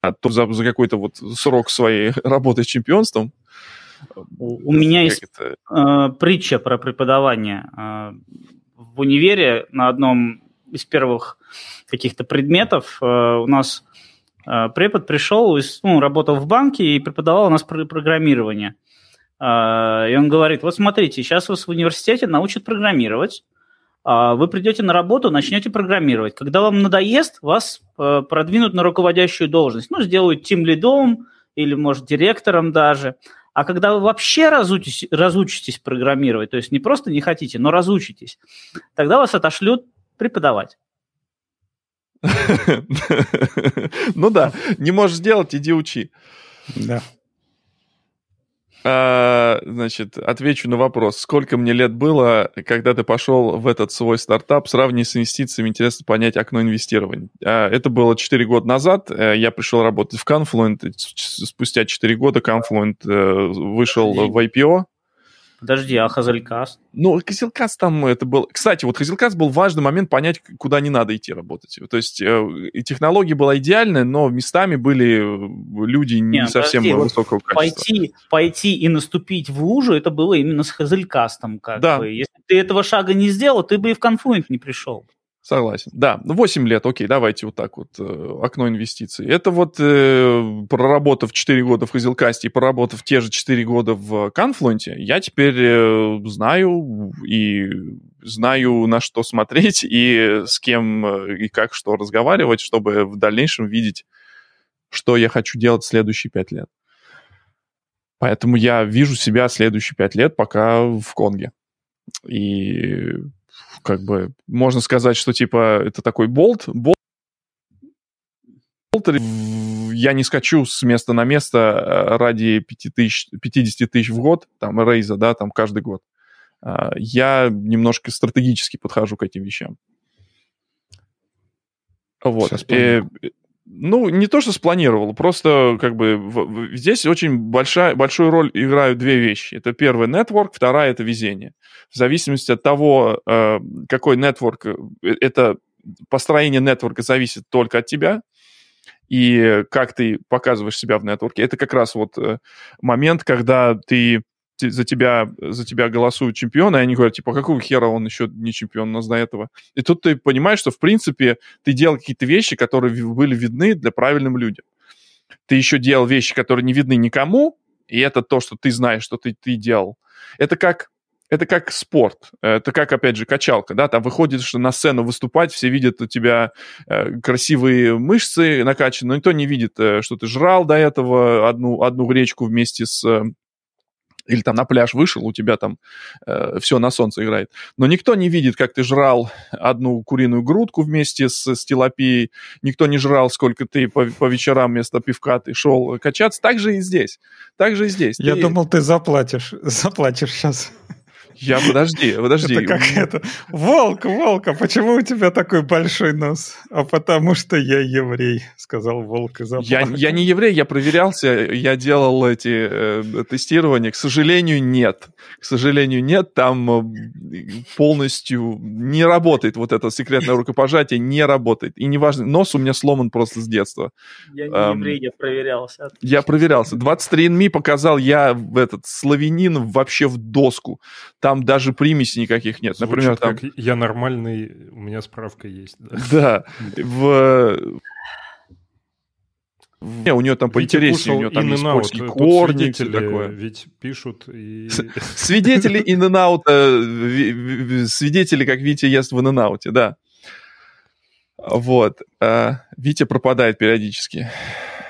а то за, за какой-то вот срок своей работы с чемпионством. У, у меня есть это... э, притча про преподавание. Э, в универе на одном из первых каких-то предметов э, у нас э, препод пришел, ну, работал в банке и преподавал у нас программирование. Э, и он говорит, вот смотрите, сейчас вас в университете научат программировать, а, вы придете на работу, начнете программировать. Когда вам надоест, вас продвинут на руководящую должность. Ну, сделают тим лидом или, может, директором даже. А когда вы вообще разучитесь, разучитесь программировать, то есть не просто не хотите, но разучитесь, тогда вас отошлют преподавать. Ну да, не можешь сделать, иди учи. Да. А, значит, отвечу на вопрос. Сколько мне лет было, когда ты пошел в этот свой стартап? Сравни с инвестициями, интересно понять окно инвестирования. А, это было 4 года назад. Э, я пришел работать в Confluent. Спустя 4 года Confluent э, вышел в IPO. Подожди, а Хазелькаст? Ну, Хазелькаст там это был... Кстати, вот Хазелькаст был важный момент понять, куда не надо идти работать. То есть э, технология была идеальная, но местами были э, люди не, не совсем подожди, высокого вот качества. Пойти, пойти и наступить в лужу, это было именно с Хазелькастом. Как да. бы. Если ты этого шага не сделал, ты бы и в Confluent не пришел. Согласен. Да, 8 лет, окей, давайте вот так вот, э, окно инвестиций. Это вот э, проработав 4 года в Хазилкасте и проработав те же 4 года в Confluent, я теперь э, знаю и знаю, на что смотреть и с кем э, и как что разговаривать, чтобы в дальнейшем видеть, что я хочу делать следующие 5 лет. Поэтому я вижу себя следующие 5 лет пока в Конге. И как бы можно сказать, что типа это такой болт, болт я не скачу с места на место э, ради 5 тысяч, 50 тысяч в год, там, рейза, да, там, каждый год. А, я немножко стратегически подхожу к этим вещам. Вот. И, ну, не то, что спланировал, просто как бы в, в, здесь очень большая, большую роль играют две вещи. Это первый нетворк, вторая это везение. В зависимости от того, э, какой нетворк, э, это построение нетворка зависит только от тебя, и как ты показываешь себя в нетворке. Это как раз вот э, момент, когда ты за тебя, за тебя голосуют чемпионы, и они говорят, типа, «А какого хера он еще не чемпион у нас до этого? И тут ты понимаешь, что, в принципе, ты делал какие-то вещи, которые были видны для правильным людям. Ты еще делал вещи, которые не видны никому, и это то, что ты знаешь, что ты, ты делал. Это как, это как спорт, это как, опять же, качалка, да, там выходишь на сцену выступать, все видят у тебя э, красивые мышцы накачанные, но никто не видит, э, что ты жрал до этого одну, одну гречку вместе с э, или там на пляж вышел, у тебя там э, все на солнце играет. Но никто не видит, как ты жрал одну куриную грудку вместе с стилопией, никто не жрал, сколько ты по, по вечерам вместо пивка ты шел качаться. Так же и здесь. Так же и здесь. Я ты... думал, ты заплатишь, заплатишь сейчас. Я, подожди, подожди. Это как это? Волк, волк, а почему у тебя такой большой нос? А потому что я еврей, сказал волк и Я, я не еврей, я проверялся, я делал эти э, тестирования. К сожалению, нет. К сожалению, нет. Там э, полностью не работает вот это секретное рукопожатие, не работает. И неважно, нос у меня сломан просто с детства. Я не эм, еврей, я проверялся. Я проверялся. 23NME показал, я этот славянин вообще в доску там даже примесей никаких нет. Звучит Например, там... как я нормальный, у меня справка есть. Да, да в... Не, у нее там поинтереснее, у нее там есть польские корни, все такое. Ведь пишут и... Свидетели in э, свидетели, как Витя ест в in да. Вот. А, Витя пропадает периодически.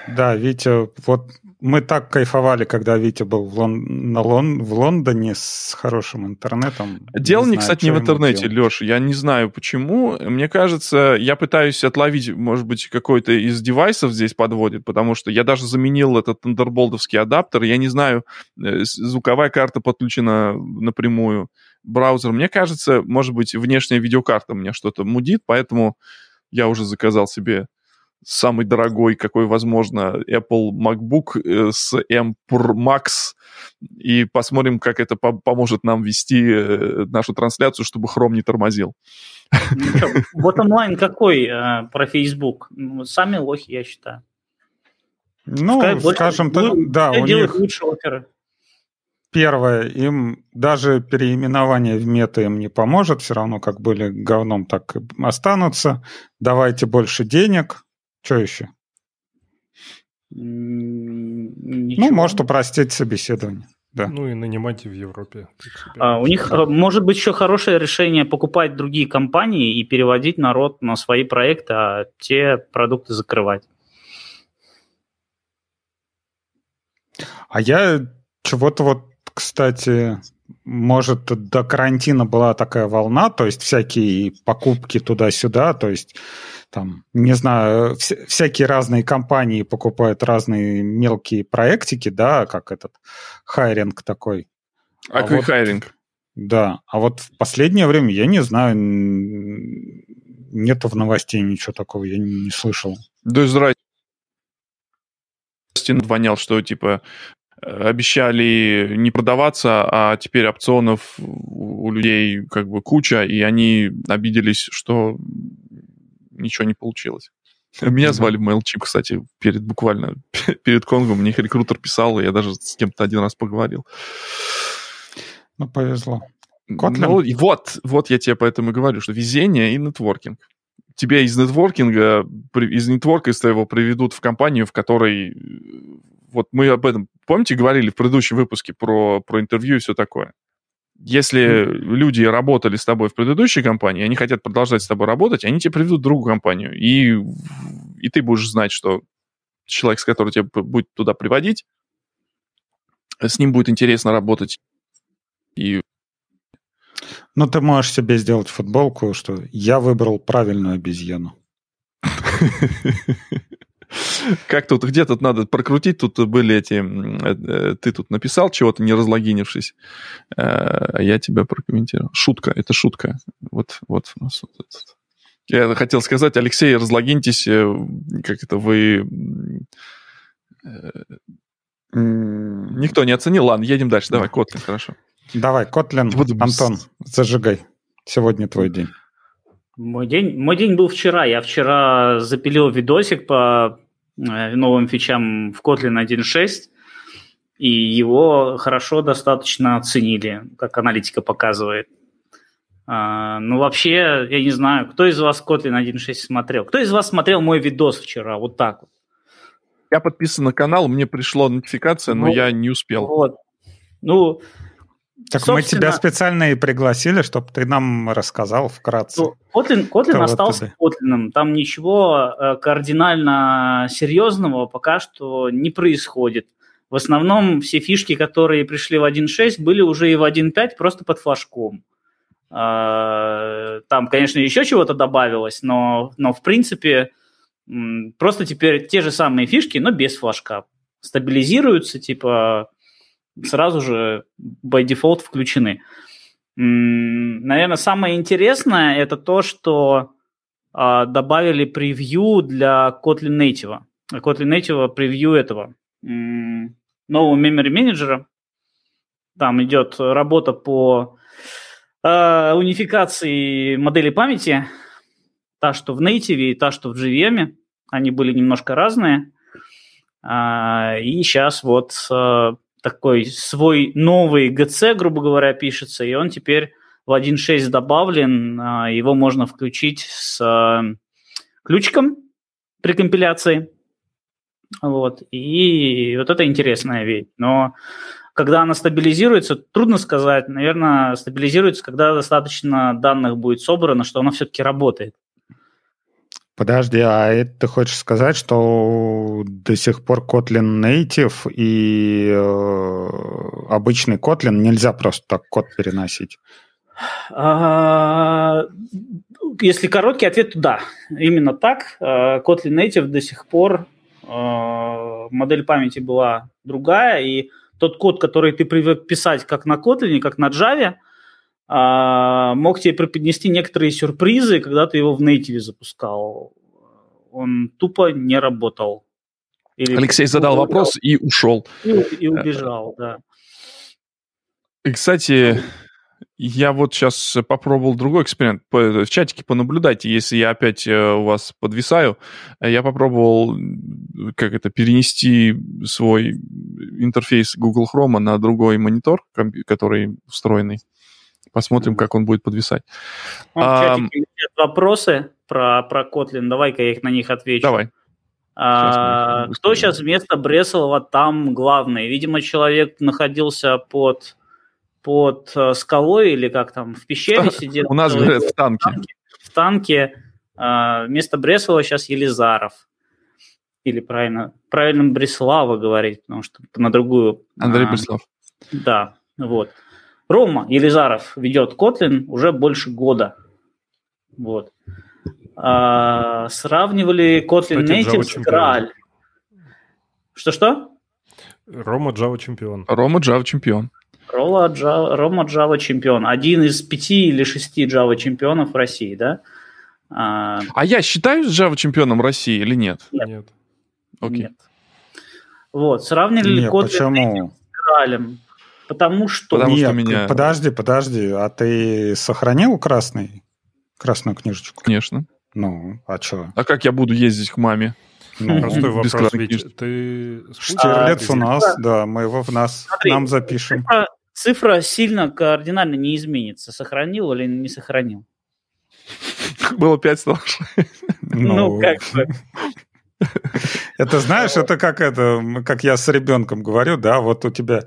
Да, Витя, вот мы так кайфовали, когда Витя был в, Лон... на Лон... в Лондоне с хорошим интернетом. Дело, не, не кстати, не в интернете, Леша. Я не знаю, почему. Мне кажется, я пытаюсь отловить, может быть, какой-то из девайсов здесь подводит, потому что я даже заменил этот тандерболдовский адаптер. Я не знаю, э, звуковая карта подключена напрямую браузер. Мне кажется, может быть, внешняя видеокарта мне что-то мудит, поэтому я уже заказал себе самый дорогой, какой возможно, Apple MacBook э, с M Max, и посмотрим, как это по поможет нам вести э, нашу трансляцию, чтобы Chrome не тормозил. Вот онлайн какой э, про Facebook? Ну, сами лохи, я считаю. Ну, Пускай скажем так, да, у них... лучше оперы. Первое, им даже переименование в мета им не поможет, все равно как были говном, так и останутся. Давайте больше денег, что еще? Ничего. Ну, может упростить собеседование. Да. Ну и нанимать в Европе. А, у них а, может быть еще хорошее решение покупать другие компании и переводить народ на свои проекты, а те продукты закрывать. А я чего-то вот, кстати, может, до карантина была такая волна, то есть всякие покупки туда-сюда, то есть там, не знаю, вся, всякие разные компании покупают разные мелкие проектики, да, как этот hiring такой. А, а вот, hiring? Да, а вот в последнее время, я не знаю, нету в новостей ничего такого, я не, не слышал. Да здрасте. Вонял, что типа обещали не продаваться, а теперь опционов у людей как бы куча, и они обиделись, что ничего не получилось. Меня звали в MailChimp, кстати, перед буквально перед Конгом. Мне их рекрутер писал, и я даже с кем-то один раз поговорил. Ну, повезло. Kotlin? Ну, и вот, вот я тебе поэтому и говорю, что везение и нетворкинг. Тебя из нетворкинга, из нетворка из твоего приведут в компанию, в которой... Вот мы об этом, помните, говорили в предыдущем выпуске про, про интервью и все такое? Если люди работали с тобой в предыдущей компании, они хотят продолжать с тобой работать, они тебе приведут другую компанию. И, и ты будешь знать, что человек, с которым тебя будет туда приводить, с ним будет интересно работать. И... Ну, ты можешь себе сделать футболку, что я выбрал правильную обезьяну. Как тут, где тут надо прокрутить? Тут были эти... Э, э, ты тут написал чего-то, не разлогинившись. Э, а я тебя прокомментировал. Шутка, это шутка. Вот, вот у нас вот этот. Я хотел сказать, Алексей, разлогиньтесь, как это вы... Никто не оценил. Ладно, едем дальше. Давай, Котлин, хорошо. Давай, Котлин, Антон, зажигай. Сегодня твой день. Мой день, мой день был вчера. Я вчера запилил видосик по новым фичам в Kotlin 1.6. и его хорошо достаточно оценили, как аналитика показывает. А, ну, вообще, я не знаю, кто из вас Kotlin 1.6 смотрел? Кто из вас смотрел мой видос вчера? Вот так вот. Я подписан на канал, мне пришла нотификация, но ну, я не успел. Вот. Ну, так Собственно, мы тебя специально и пригласили, чтобы ты нам рассказал вкратце. Ну, Kotlin, Kotlin остался вот Kotlin. Там ничего э, кардинально серьезного пока что не происходит. В основном все фишки, которые пришли в 1.6, были уже и в 1.5, просто под флажком. А, там, конечно, еще чего-то добавилось, но, но в принципе просто теперь те же самые фишки, но без флажка. Стабилизируются, типа сразу же by default включены. Наверное, самое интересное это то, что а, добавили превью для Kotlin Native. Kotlin Native превью этого нового memory менеджера. Там идет работа по э, унификации модели памяти. Та, что в Native, и та, что в JVM. Они были немножко разные. Э, и сейчас вот такой свой новый GC, грубо говоря, пишется, и он теперь в 1.6 добавлен. Э, его можно включить с э, ключиком при компиляции. Вот. И вот это интересная вещь. Но когда она стабилизируется, трудно сказать. Наверное, стабилизируется, когда достаточно данных будет собрано, что она все-таки работает. Подожди, а это ты хочешь сказать, что до сих пор Kotlin Native и э, обычный Kotlin нельзя просто так код переносить? А, если короткий ответ, то да, именно так. Э, Kotlin Native до сих пор э, модель памяти была другая, и тот код, который ты привык писать как на Kotlin, как на Java, мог тебе преподнести некоторые сюрпризы, когда ты его в Native запускал. Он тупо не работал. Или Алексей задал убежал. вопрос и ушел. И, и убежал, да. И, кстати, я вот сейчас попробовал другой эксперимент. В чатике понаблюдайте, если я опять э, у вас подвисаю. Я попробовал, как это, перенести свой интерфейс Google Chrome на другой монитор, который встроенный. Посмотрим, как он будет подвисать. Есть вопросы про, про Kotlin. Давай-ка я их на них отвечу. Давай. А, кто сейчас вместо Бреслова там главный? Видимо, человек находился под под э, скалой или как там, в пещере сидел. У нас, говорят, в танке. В танке. Э, вместо Бреслова сейчас Елизаров. Или правильно, правильно Бреслава говорить, потому что на другую... Андрей а, Бреслав. Да, вот. Рома Елизаров ведет Kotlin уже больше года. Вот. А, сравнивали Kotlin Кстати, Native с Graal. Что-что? Рома Java чемпион. Рома Java чемпион. Рома Java, Рома Java чемпион. Один из пяти или шести Java чемпионов в России, да? А, а я считаюсь Java чемпионом России или нет? Нет. нет. Окей. Нет. Вот, сравнили ли Kotlin почему? с Кралем? Потому что... Потому нет, что меня... подожди, подожди, а ты сохранил красный, красную книжечку? Конечно. Ну, а что? А как я буду ездить к маме? Ну, Простой вопрос, ведь ты... Штирлиц у нас, да, мы его в нас, Смотри, нам запишем. Цифра, цифра сильно кардинально не изменится. Сохранил или не сохранил? Было 5, стало Ну, ну, как бы. Это знаешь, это как это, как я с ребенком говорю, да, вот у тебя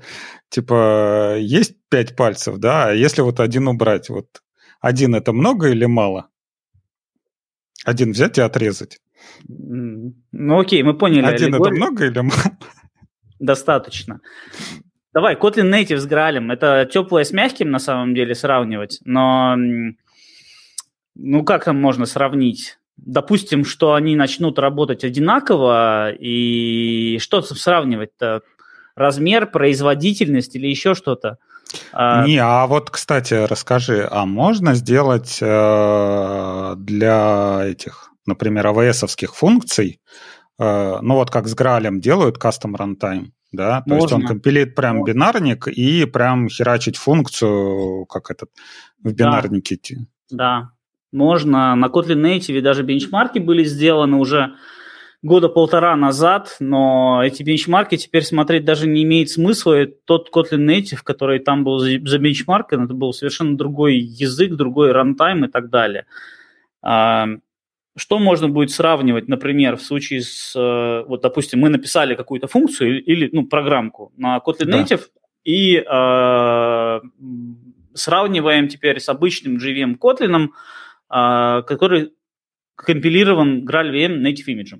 типа есть пять пальцев, да, а если вот один убрать, вот один это много или мало? Один взять и отрезать. Ну окей, мы поняли. Один это много или мало? Достаточно. Давай, Kotlin Native с Гралем. Это теплое с мягким на самом деле сравнивать, но ну как там можно сравнить? Допустим, что они начнут работать одинаково, и что сравнивать-то? Размер, производительность или еще что-то? А Не, а вот, кстати, расскажи, а можно сделать э, для этих например, AWS-овских функций, э, ну вот как с Гралем делают custom runtime, да, то Можно. есть он компилит прям бинарник и прям херачить функцию, как этот, в бинарнике. Да, да. Можно. На Kotlin Native даже бенчмарки были сделаны уже года полтора назад, но эти бенчмарки теперь смотреть даже не имеет смысла. И тот Kotlin Native, который там был за бенчмарком, это был совершенно другой язык, другой рантайм и так далее. А, что можно будет сравнивать, например, в случае с, э, вот, допустим, мы написали какую-то функцию или, ну, программку на Kotlin Native да. и э, сравниваем теперь с обычным JVM Kotlin, который компилирован GraalVM Native Image.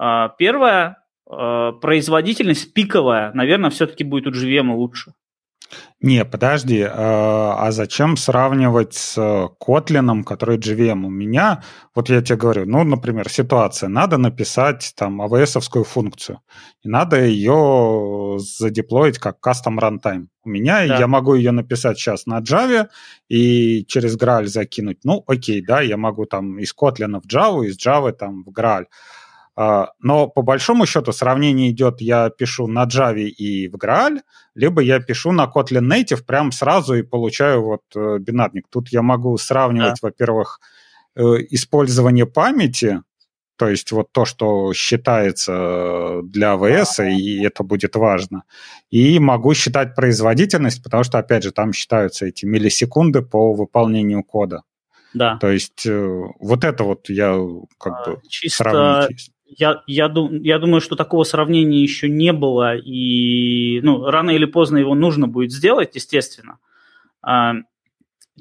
Э, первое, э, производительность пиковая, наверное, все-таки будет у JVM лучше. Не, подожди, э, а зачем сравнивать с Kotlin, который JVM? У меня, вот я тебе говорю, ну, например, ситуация, надо написать там AWS-овскую функцию, и надо ее задеплоить как custom runtime. У меня, да. я могу ее написать сейчас на Java и через Graal закинуть. Ну, окей, да, я могу там из Kotlin в Java, из Java там в Graal. А, но по большому счету сравнение идет, я пишу на Java и в Graal, либо я пишу на Kotlin Native прям сразу и получаю вот э, бинарник. Тут я могу сравнивать, да. во-первых, э, использование памяти, то есть вот то, что считается для АВС, и это будет важно. И могу считать производительность, потому что, опять же, там считаются эти миллисекунды по выполнению кода. Да. То есть э, вот это вот я как а, бы чисто сравнить я, я, дум, я думаю, что такого сравнения еще не было, и ну, рано или поздно его нужно будет сделать, естественно. А,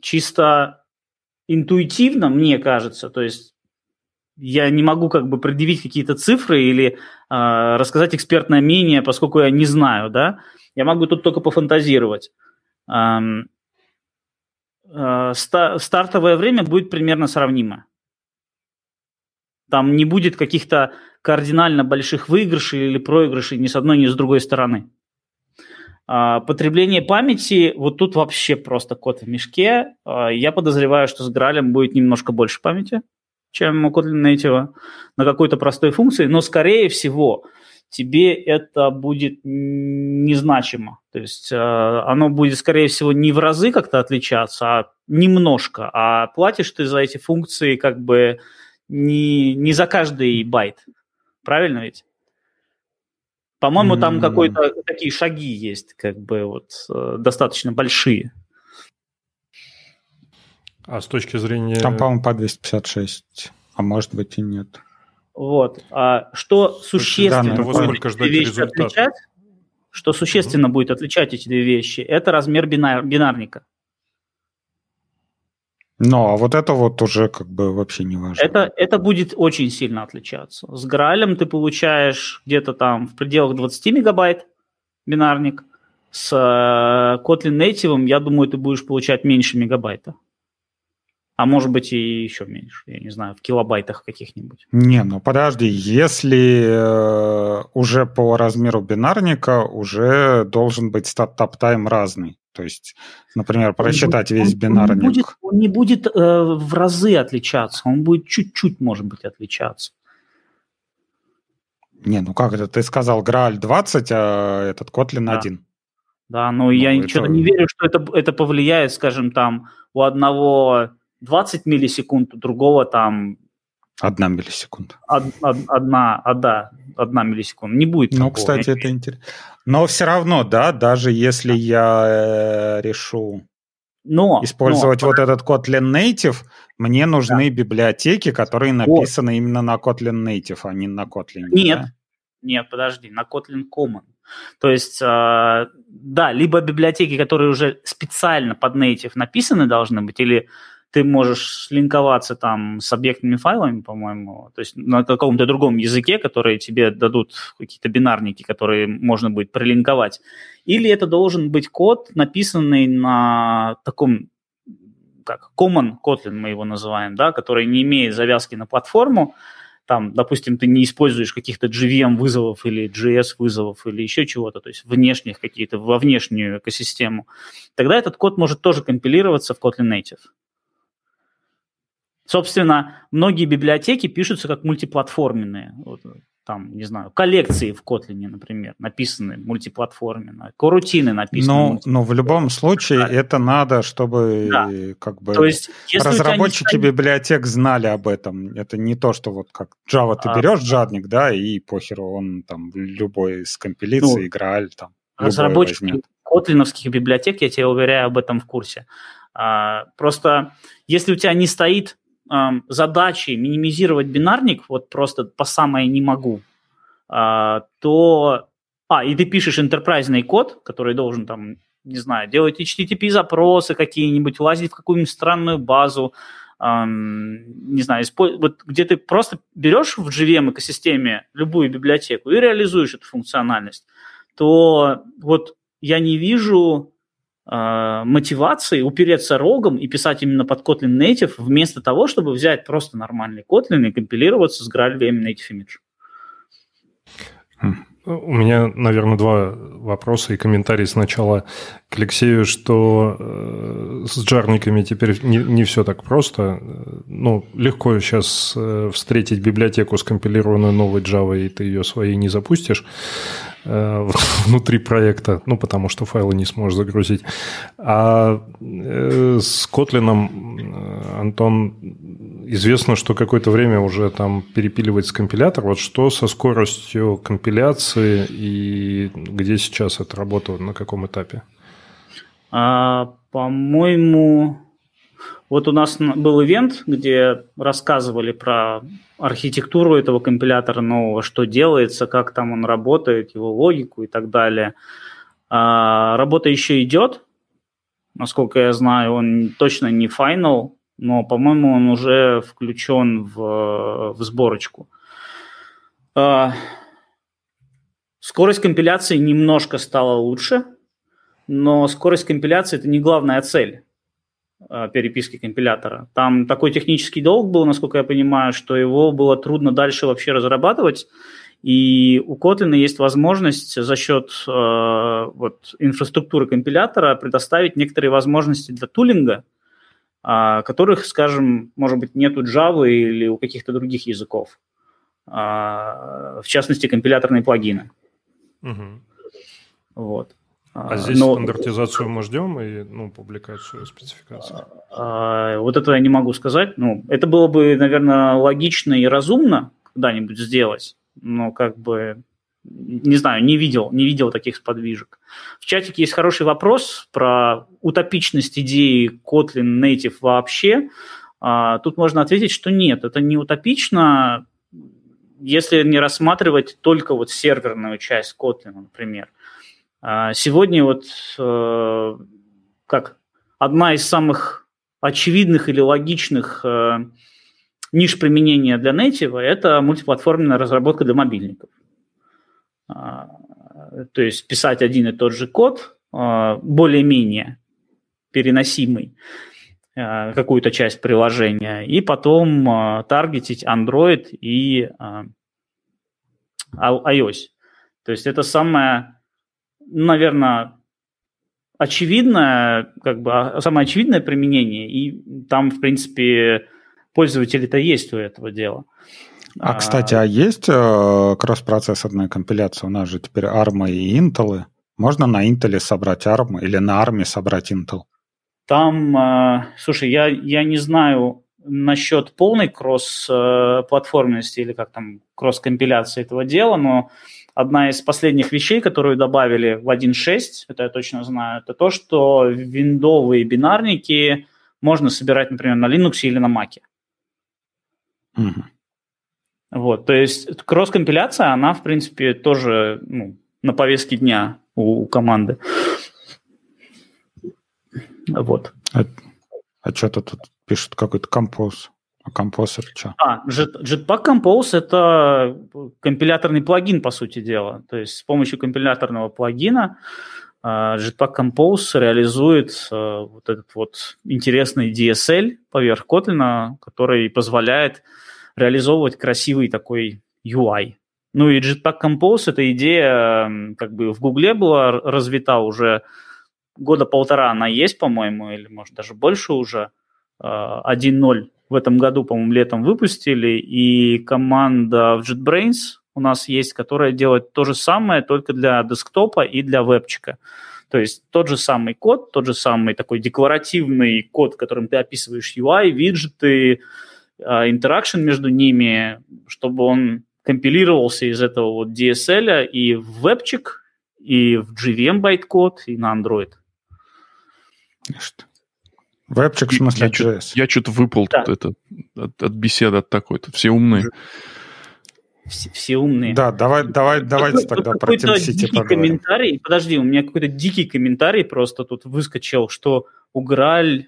чисто интуитивно, мне кажется, то есть я не могу как бы предъявить какие-то цифры или а, рассказать экспертное мнение, поскольку я не знаю, да, я могу тут только пофантазировать. А, а, ста- стартовое время будет примерно сравнимо. Там не будет каких-то кардинально больших выигрышей или проигрышей ни с одной, ни с другой стороны. А, потребление памяти, вот тут вообще просто кот в мешке. А, я подозреваю, что с Гралем будет немножко больше памяти, чем у Kotlin Native на какой-то простой функции, но скорее всего тебе это будет незначимо. То есть э, оно будет, скорее всего, не в разы как-то отличаться, а немножко. А платишь ты за эти функции как бы не, не за каждый байт. Правильно ведь? По-моему, там mm. какой-то такие шаги есть, как бы вот э, достаточно большие. А с точки зрения... Там, по-моему, по 256, а может быть и нет. Вот. А что существенно да, будет эти вещи результат? отличать, что существенно mm-hmm. будет отличать эти две вещи, это размер бинар, бинарника. Ну, а вот это вот уже как бы вообще не важно. Это, это будет очень сильно отличаться. С Гралем ты получаешь где-то там в пределах 20 мегабайт бинарник. С э, Kotlin Native, я думаю, ты будешь получать меньше мегабайта. А может быть и еще меньше, я не знаю, в килобайтах каких-нибудь. Не, ну подожди, если э, уже по размеру бинарника уже должен быть стат-тайм разный. То есть, например, прочитать он, весь он, бинарник. Он, будет, он не будет э, в разы отличаться, он будет чуть-чуть, может быть, отличаться. Не, ну как это? Ты сказал Грааль 20, а этот Kotlin да. 1. Да, но ну, я это... что-то не верю, что это, это повлияет, скажем, там у одного 20 миллисекунд, у другого там... Одна миллисекунда. Од, од, одна, а, да, одна миллисекунда. Не будет Ну, такого. кстати, это интересно. Но все равно, да, даже если я э, решу но, использовать но, вот этот Kotlin Native, мне нужны да. библиотеки, которые написаны вот. именно на Kotlin Native, а не на Kotlin. Нет, да? нет, подожди, на Kotlin Common. То есть, э, да, либо библиотеки, которые уже специально под Native написаны должны быть, или ты можешь линковаться там с объектными файлами, по-моему, то есть на каком-то другом языке, которые тебе дадут какие-то бинарники, которые можно будет прилинковать. Или это должен быть код, написанный на таком как Common Kotlin мы его называем, да, который не имеет завязки на платформу, там, допустим, ты не используешь каких-то JVM вызовов или JS вызовов или еще чего-то, то есть внешних какие-то, во внешнюю экосистему, тогда этот код может тоже компилироваться в Kotlin Native Собственно, многие библиотеки пишутся как мультиплатформенные. Вот, там, не знаю, коллекции в Kotlin, например, написаны мультиплатформенно, корутины написаны. Но, но в любом случае да. это надо, чтобы да. как бы То есть, разработчики не... библиотек знали об этом. Это не то, что вот как Java ты а, берешь жадник, да, и похеру он там любой скомпилится, ну, Грааль там. Разработчики котлиновских библиотек, я тебе уверяю, об этом в курсе. А, просто если у тебя не стоит задачи минимизировать бинарник, вот просто по самое не могу, а, то... А, и ты пишешь интерпрайзный код, который должен там, не знаю, делать HTTP-запросы какие-нибудь, лазить в какую-нибудь странную базу, не знаю, вот где ты просто берешь в JVM экосистеме любую библиотеку и реализуешь эту функциональность, то вот я не вижу э, мотивации упереться рогом и писать именно под Kotlin Native, вместо того, чтобы взять просто нормальный Kotlin и компилироваться с GraalVM Native Image. У меня, наверное, два вопроса и комментарий сначала к Алексею, что э, с джарниками теперь не, не все так просто. Ну, легко сейчас э, встретить библиотеку, скомпилированную новой Java, и ты ее своей не запустишь. Э, внутри проекта, ну, потому что файлы не сможешь загрузить. А э, с Kotlin, э, Антон, известно, что какое-то время уже там перепиливается компилятор. Вот что со скоростью компиляции и где сейчас это работа, на каком этапе? А, по-моему, вот у нас был ивент, где рассказывали про архитектуру этого компилятора нового, что делается, как там он работает, его логику и так далее. А, работа еще идет, насколько я знаю, он точно не final, но, по-моему, он уже включен в, в сборочку. А, скорость компиляции немножко стала лучше, но скорость компиляции – это не главная цель. Э, переписки компилятора. Там такой технический долг был, насколько я понимаю, что его было трудно дальше вообще разрабатывать. И у Kotlin есть возможность за счет э, вот, инфраструктуры компилятора предоставить некоторые возможности для тулинга, э, которых, скажем, может быть, нет у Java или у каких-то других языков. Э, в частности, компиляторные плагины. Угу. Вот. А здесь Но... стандартизацию мы ждем и ну, публикацию спецификации? А, вот это я не могу сказать. Ну, это было бы, наверное, логично и разумно когда-нибудь сделать, но как бы не знаю, не видел, не видел таких сподвижек. В чатике есть хороший вопрос про утопичность идеи Kotlin Native вообще. А, тут можно ответить, что нет, это не утопично, если не рассматривать только вот серверную часть Kotlin, например. А сегодня вот э, как одна из самых очевидных или логичных э, ниш применения для Native – это мультиплатформенная разработка для мобильников. А, то есть писать один и тот же код, а, более-менее переносимый, какую-то часть приложения, и потом таргетить Android и iOS. То есть это самая наверное, очевидное, как бы а, самое очевидное применение, и там, в принципе, пользователи-то есть у этого дела. А, кстати, а есть э, кросс-процессорная компиляция? У нас же теперь ARM и Intel. Можно на Intel собрать ARM или на ARM собрать Intel? Там, э, слушай, я, я не знаю насчет полной кросс-платформенности или как там кросс-компиляции этого дела, но одна из последних вещей, которую добавили в 1.6, это я точно знаю, это то, что виндовые бинарники можно собирать, например, на Linux или на Mac. Угу. Вот, то есть кросс-компиляция, она, в принципе, тоже ну, на повестке дня у, у команды. Вот. А, а что-то тут пишут какой-то композ. А Compose что? А, Jetpack Compose – это компиляторный плагин, по сути дела. То есть с помощью компиляторного плагина Jetpack Compose реализует uh, вот этот вот интересный DSL поверх Kotlin, который позволяет реализовывать красивый такой UI. Ну и Jetpack Compose – эта идея как бы в Гугле была развита уже года полтора она есть, по-моему, или может даже больше уже. 1.0 uh, в этом году, по-моему, летом выпустили, и команда в JetBrains у нас есть, которая делает то же самое, только для десктопа и для вебчика. То есть тот же самый код, тот же самый такой декларативный код, которым ты описываешь UI, виджеты, а, интеракшн между ними, чтобы он компилировался из этого вот DSL и в вебчик, и в JVM байткод, и на Android. Что? Вебчик, в смысле, я, JS. Я, что-то выпал да. тут это, от, от беседы от такой. Тут все умные. Все, все умные. Да, давай, давай, давайте тогда про TeamCity поговорим. комментарий. Подожди, у меня какой-то дикий комментарий просто тут выскочил, что уграль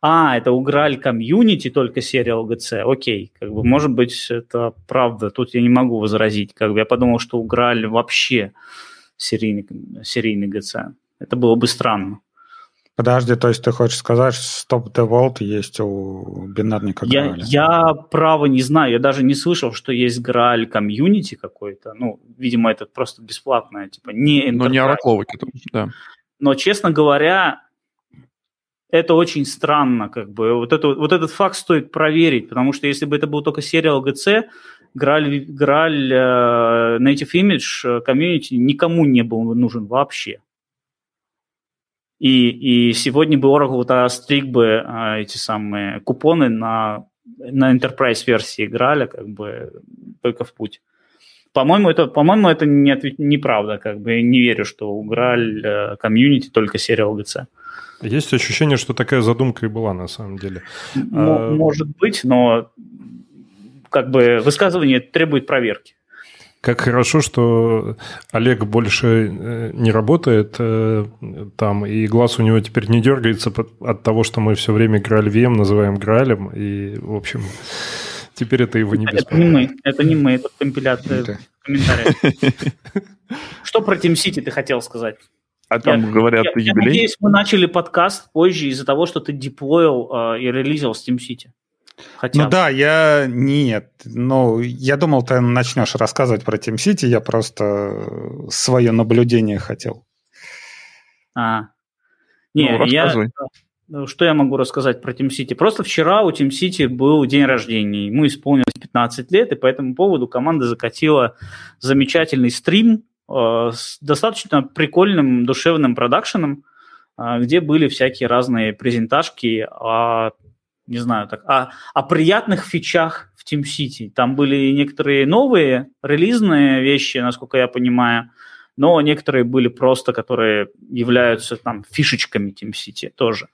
а, это уграль комьюнити, только серия LGC, окей, как бы, может быть, это правда, тут я не могу возразить, как бы, я подумал, что уграль вообще серийный, серийный GC, это было бы странно. Подожди, то есть ты хочешь сказать, что Stop the Vault есть у бинарника я, Я право не знаю, я даже не слышал, что есть Грааль комьюнити какой-то. Ну, видимо, это просто бесплатное, типа не Но не оракловый, да. Но, честно говоря, это очень странно, как бы. Вот, это, вот этот факт стоит проверить, потому что если бы это был только серия LGC, Граль, Граль uh, Native Image комьюнити никому не был нужен вообще. И, и сегодня бы Oracle стриг бы uh, эти самые купоны на, на Enterprise версии Граля, как бы только в путь. По-моему, это, по-моему, это не, неправда, как бы не верю, что у Граль комьюнити только серия LGC. Есть ощущение, что такая задумка и была на самом деле. М- а... Может быть, но как бы высказывание требует проверки. Как хорошо, что Олег больше э, не работает э, там, и глаз у него теперь не дергается от того, что мы все время Грааль VM называем Граалем, и, в общем, теперь это его не беспокоит. Это не мы, это не мы, это компиляция комментариев. Что про Team City ты хотел сказать? А там я, говорят я, юбилей? Я надеюсь, мы начали подкаст позже из-за того, что ты деплоил э, и релизил SteamCity. Хотя ну да, я нет. Ну, я думал, ты начнешь рассказывать про TeamCity, я просто свое наблюдение хотел. А. Не, ну, я... Ну, что я могу рассказать про TeamCity? Просто вчера у TeamCity был день рождения. Ему исполнилось 15 лет, и по этому поводу команда закатила замечательный стрим Э, с достаточно прикольным душевным продакшеном, э, где были всякие разные презентажки о, не знаю, так, о, о приятных фичах в TeamCity. Там были некоторые новые, релизные вещи, насколько я понимаю, но некоторые были просто, которые являются там фишечками TeamCity тоже.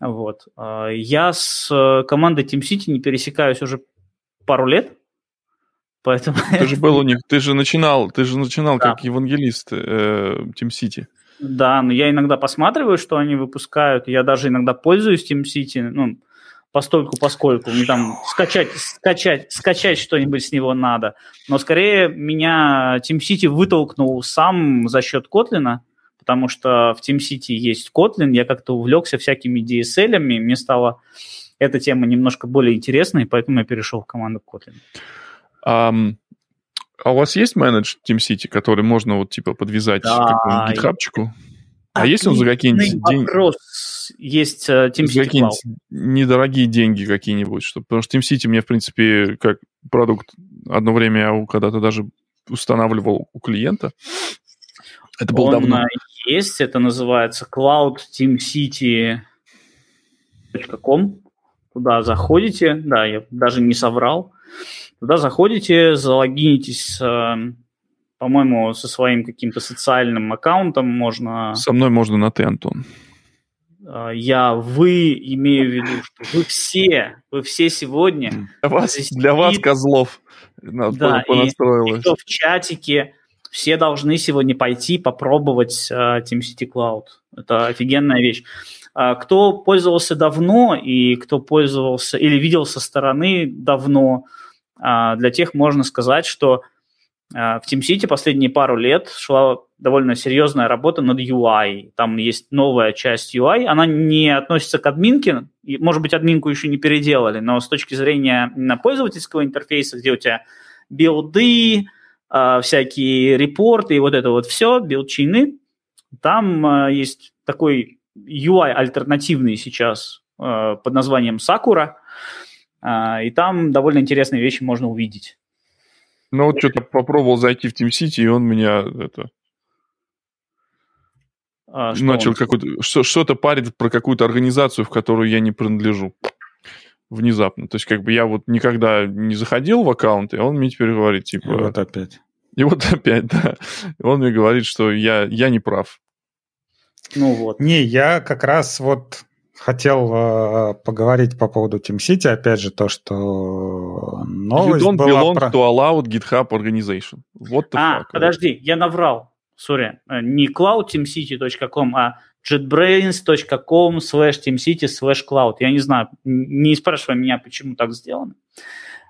Вот. Э, я с командой TeamCity не пересекаюсь уже пару лет, Поэтому... Ты же был у них, ты же начинал, ты же начинал да. как евангелист э, Team City. Да, но я иногда посматриваю, что они выпускают. Я даже иногда пользуюсь Team City, ну, постольку поскольку мне там скачать, скачать, скачать что-нибудь с него надо. Но скорее меня Team City вытолкнул сам за счет Kotlin, потому что в Team City есть Kotlin, я как-то увлекся всякими DSL-ами, мне стала эта тема немножко более интересной, поэтому я перешел в команду Kotlin. Um, а у вас есть менедж TeamCity, который можно вот типа подвязать да, к какому-нибудь гитхабчику? А, а есть он за какие-нибудь деньги? Есть uh, TeamCity за какие-нибудь недорогие деньги какие-нибудь, чтобы, потому что TeamCity мне, в принципе, как продукт одно время я когда-то даже устанавливал у клиента. Это было он давно. есть, это называется cloudteamcity.com. Туда заходите, да, я даже не соврал. Туда заходите, залогинитесь, эм, по-моему, со своим каким-то социальным аккаунтом можно... Со мной можно на ты, Антон. Э, я, вы, имею в виду, что вы все, вы все сегодня... Для вас, для вас Козлов, да, и, и кто в чатике, все должны сегодня пойти попробовать uh, TeamCity Cloud. Это офигенная вещь. Uh, кто пользовался давно и кто пользовался или видел со стороны давно, а, для тех можно сказать, что а, в TeamCity последние пару лет шла довольно серьезная работа над UI. Там есть новая часть UI, она не относится к админке, может быть, админку еще не переделали, но с точки зрения на пользовательского интерфейса, где у тебя билды, а, всякие репорты и вот это вот все, билдчейны, там есть такой UI альтернативный сейчас под названием Sakura – и там довольно интересные вещи можно увидеть. Ну вот что-то попробовал зайти в TeamCity, и он меня это а, что начал какой-то что-то парить про какую-то организацию, в которую я не принадлежу внезапно. То есть, как бы я вот никогда не заходил в аккаунт, и он мне теперь говорит, типа... И вот опять. И вот опять, да. Он мне говорит, что я, я не прав. Ну вот. Не, я как раз вот хотел э, поговорить по поводу TeamCity, опять же, то, что новость you don't была belong про... to allowed GitHub organization. The а, fuck? подожди, я наврал. Сори, э, не cloudteamcity.com, а jetbrains.com slash teamcity slash cloud. Я не знаю, не спрашивай меня, почему так сделано,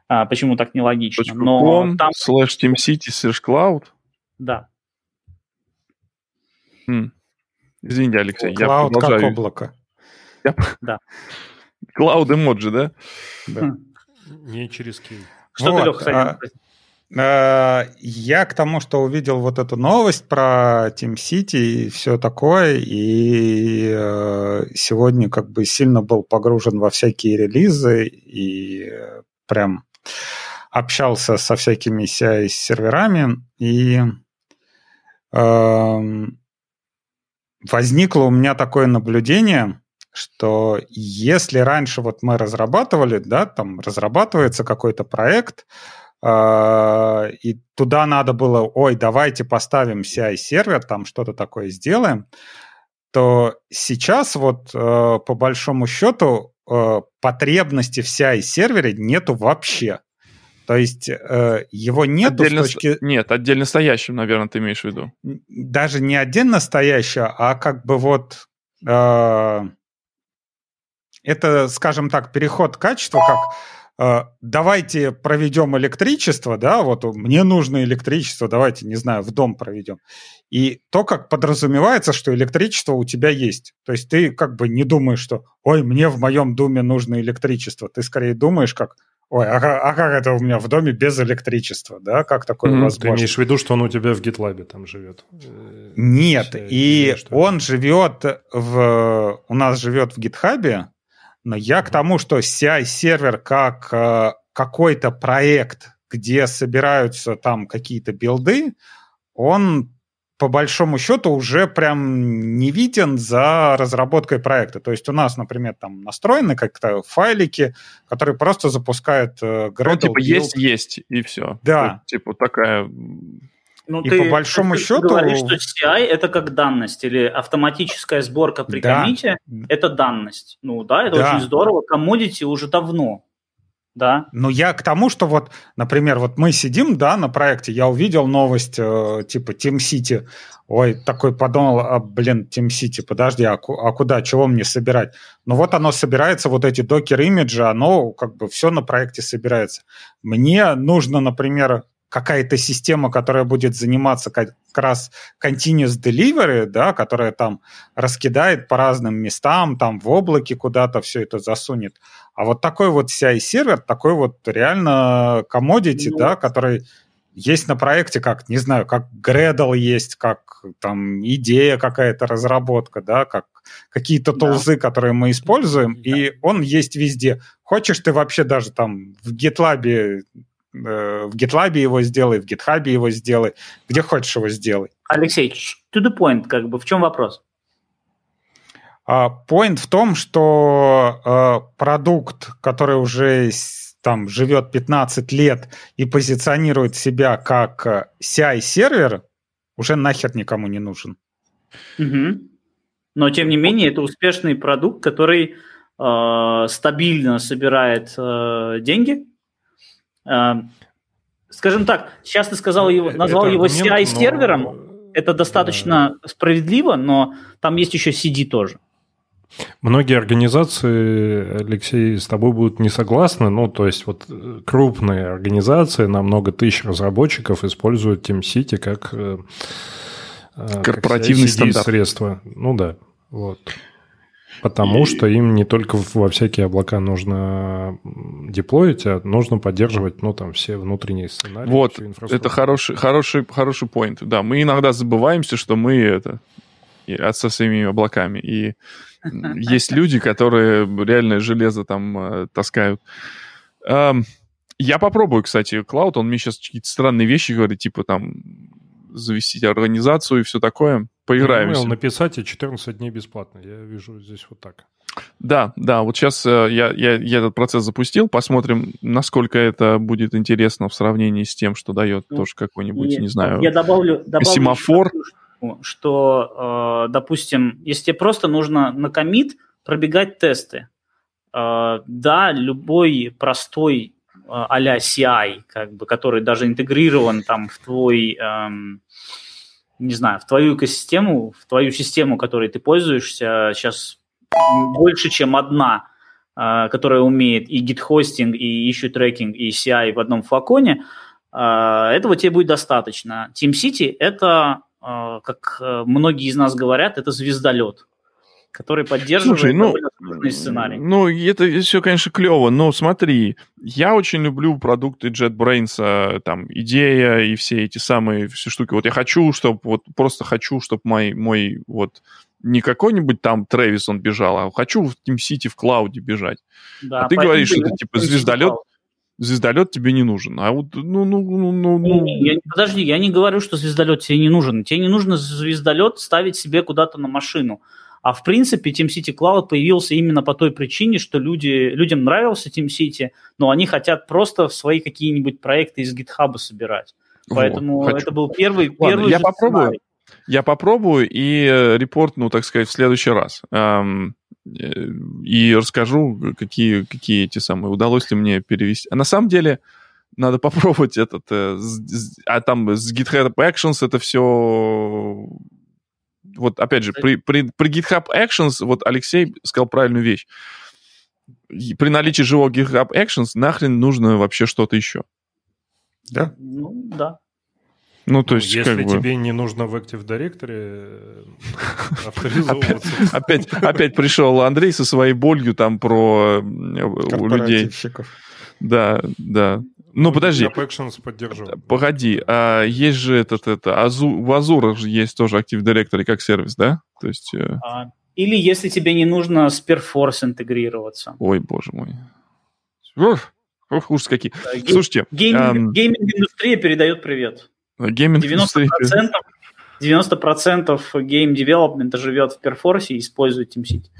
а, почему так нелогично. Но там... slash teamcity slash cloud? Да. Хм. Извините, Алексей, Cloud я продолжаю. как облако. Да. Cloud эмоджи, да? Да. Не через кей. Что вот, ты, Леха, а, Я к тому, что увидел вот эту новость про Team City и все такое, и э, сегодня как бы сильно был погружен во всякие релизы и прям общался со всякими CI-серверами, и эм, возникло у меня такое наблюдение, что если раньше вот мы разрабатывали, да, там разрабатывается какой-то проект, э, и туда надо было, ой, давайте поставим CI-сервер, там что-то такое сделаем, то сейчас вот э, по большому счету э, потребности в CI-сервере нету вообще. То есть э, его нет отдельно, с точки... Нет, отдельно стоящим, наверное, ты имеешь в виду. Даже не отдельно стоящее, а как бы вот... Э, это, скажем так, переход качества, как э, давайте проведем электричество, да, вот мне нужно электричество, давайте, не знаю, в дом проведем. И то, как подразумевается, что электричество у тебя есть. То есть ты как бы не думаешь, что, ой, мне в моем доме нужно электричество. Ты скорее думаешь, как, ой, а, а как это у меня в доме без электричества, да, как такое mm-hmm. возможно? Ты имеешь в виду, что он у тебя в GitLab там живет? Нет, и он живет в, у нас живет в GitHub, но я к тому, что CI-сервер как э, какой-то проект, где собираются там какие-то билды, он по большому счету уже прям не виден за разработкой проекта. То есть у нас, например, там настроены как-то файлики, которые просто запускают э, Gradle. Ну, типа есть, есть, и все. Да. То, типа такая ну, и ты, по большому ты счету... говоришь, что CI – это как данность, или автоматическая сборка при да. комите – это данность. Ну да, это да. очень здорово. Commodity уже давно. Да. Но я к тому, что вот, например, вот мы сидим, да, на проекте, я увидел новость э, типа Team City, ой, такой подумал, а, блин, Team City, подожди, а, а куда, чего мне собирать? Ну вот оно собирается, вот эти докер-имиджи, оно как бы все на проекте собирается. Мне нужно, например, какая-то система, которая будет заниматься как раз continuous delivery, да, которая там раскидает по разным местам, там в облаке куда-то все это засунет. А вот такой вот CI-сервер, такой вот реально commodity, ну, да, который есть на проекте, как, не знаю, как Gradle есть, как там идея какая-то, разработка, да, как какие-то тулзы, да. которые мы используем, да. и он есть везде. Хочешь ты вообще даже там в GitLab в GitLab его сделай, в GitHub его сделай, где хочешь его сделай. Алексей, to the point, как бы, в чем вопрос? А, point в том, что uh, продукт, который уже там живет 15 лет и позиционирует себя как э, CI-сервер, уже нахер никому не нужен. Угу. Но, тем не менее, это успешный продукт, который э, стабильно собирает э, деньги, скажем так, сейчас ты сказал его, назвал его CI-сервером, но... это достаточно да. справедливо, но там есть еще CD тоже. Многие организации, Алексей, с тобой будут не согласны. Ну, то есть, вот э, крупные организации на много тысяч разработчиков используют TeamCity как э, корпоративный как стандарт. средство. Ну да, вот. Потому и... что им не только во всякие облака нужно деплоить, а нужно поддерживать, ну, там, все внутренние сценарии. Вот, это хороший, хороший, хороший point. Да, мы иногда забываемся, что мы это со своими облаками. И есть люди, которые реальное железо там э, таскают Эм, я попробую, кстати, Cloud. Он мне сейчас какие-то странные вещи говорит, типа там завести организацию и все такое. Поиграемся. Я написать и 14 дней бесплатно. Я вижу здесь вот так. Да, да, вот сейчас э, я, я, я этот процесс запустил, посмотрим, насколько это будет интересно в сравнении с тем, что дает ну, тоже какой-нибудь, не знаю, я добавлю, добавлю семафор. Что, э, допустим, если тебе просто нужно на комит пробегать тесты, э, да, любой простой а-ля CI, как бы, который даже интегрирован там в твой, эм, не знаю, в твою экосистему, в твою систему, которой ты пользуешься, сейчас больше, чем одна, э, которая умеет и гид-хостинг, и issue трекинг, и CI в одном флаконе, э, этого тебе будет достаточно. TeamCity – это, э, как многие из нас говорят, это звездолет который поддерживает Слушай, ну, сценарий. Ну, это все, конечно, клево, но смотри, я очень люблю продукты JetBrains, там, идея и все эти самые все штуки. Вот я хочу, чтобы, вот просто хочу, чтобы мой, мой вот не какой-нибудь там Трэвис он бежал, а хочу в TeamCity в клауде бежать. Да, а ты говоришь, что это типа звездолет, звездолет тебе не нужен. А вот, ну, ну, ну, ну, ну. Я, подожди, я не говорю, что звездолет тебе не нужен. Тебе не нужно звездолет ставить себе куда-то на машину. А в принципе TeamCity Cloud появился именно по той причине, что люди, людям нравился TeamCity, но они хотят просто свои какие-нибудь проекты из GitHub собирать. Поэтому вот, это был первый, Ладно, первый я попробую. Сценарий. Я попробую и э, репорт, ну, так сказать, в следующий раз. Э, и расскажу, какие, какие эти самые, удалось ли мне перевести. А на самом деле, надо попробовать этот, э, а там с GitHub Actions это все... Вот опять же, при, при, при GitHub Actions, вот Алексей сказал правильную вещь. При наличии живого GitHub Actions нахрен нужно вообще что-то еще. Да? Ну, да. Ну, то есть, Если как бы... тебе не нужно в Active Directory э, авторизовываться. Опять, опять пришел Андрей со своей болью там про людей. Да, да. Ну, подожди. Actions поддержу. Погоди, а есть же этот, это, Азу, в Azure же есть тоже Active Directory как сервис, да? То есть... Э, а, или если тебе не нужно с Perforce интегрироваться. Ой, боже мой. Ух, ух ужас какие. Слушайте... Gaming-индустрия передает привет. Гейминг 90%, 90% game development а живет в Perforce и использует TeamCity.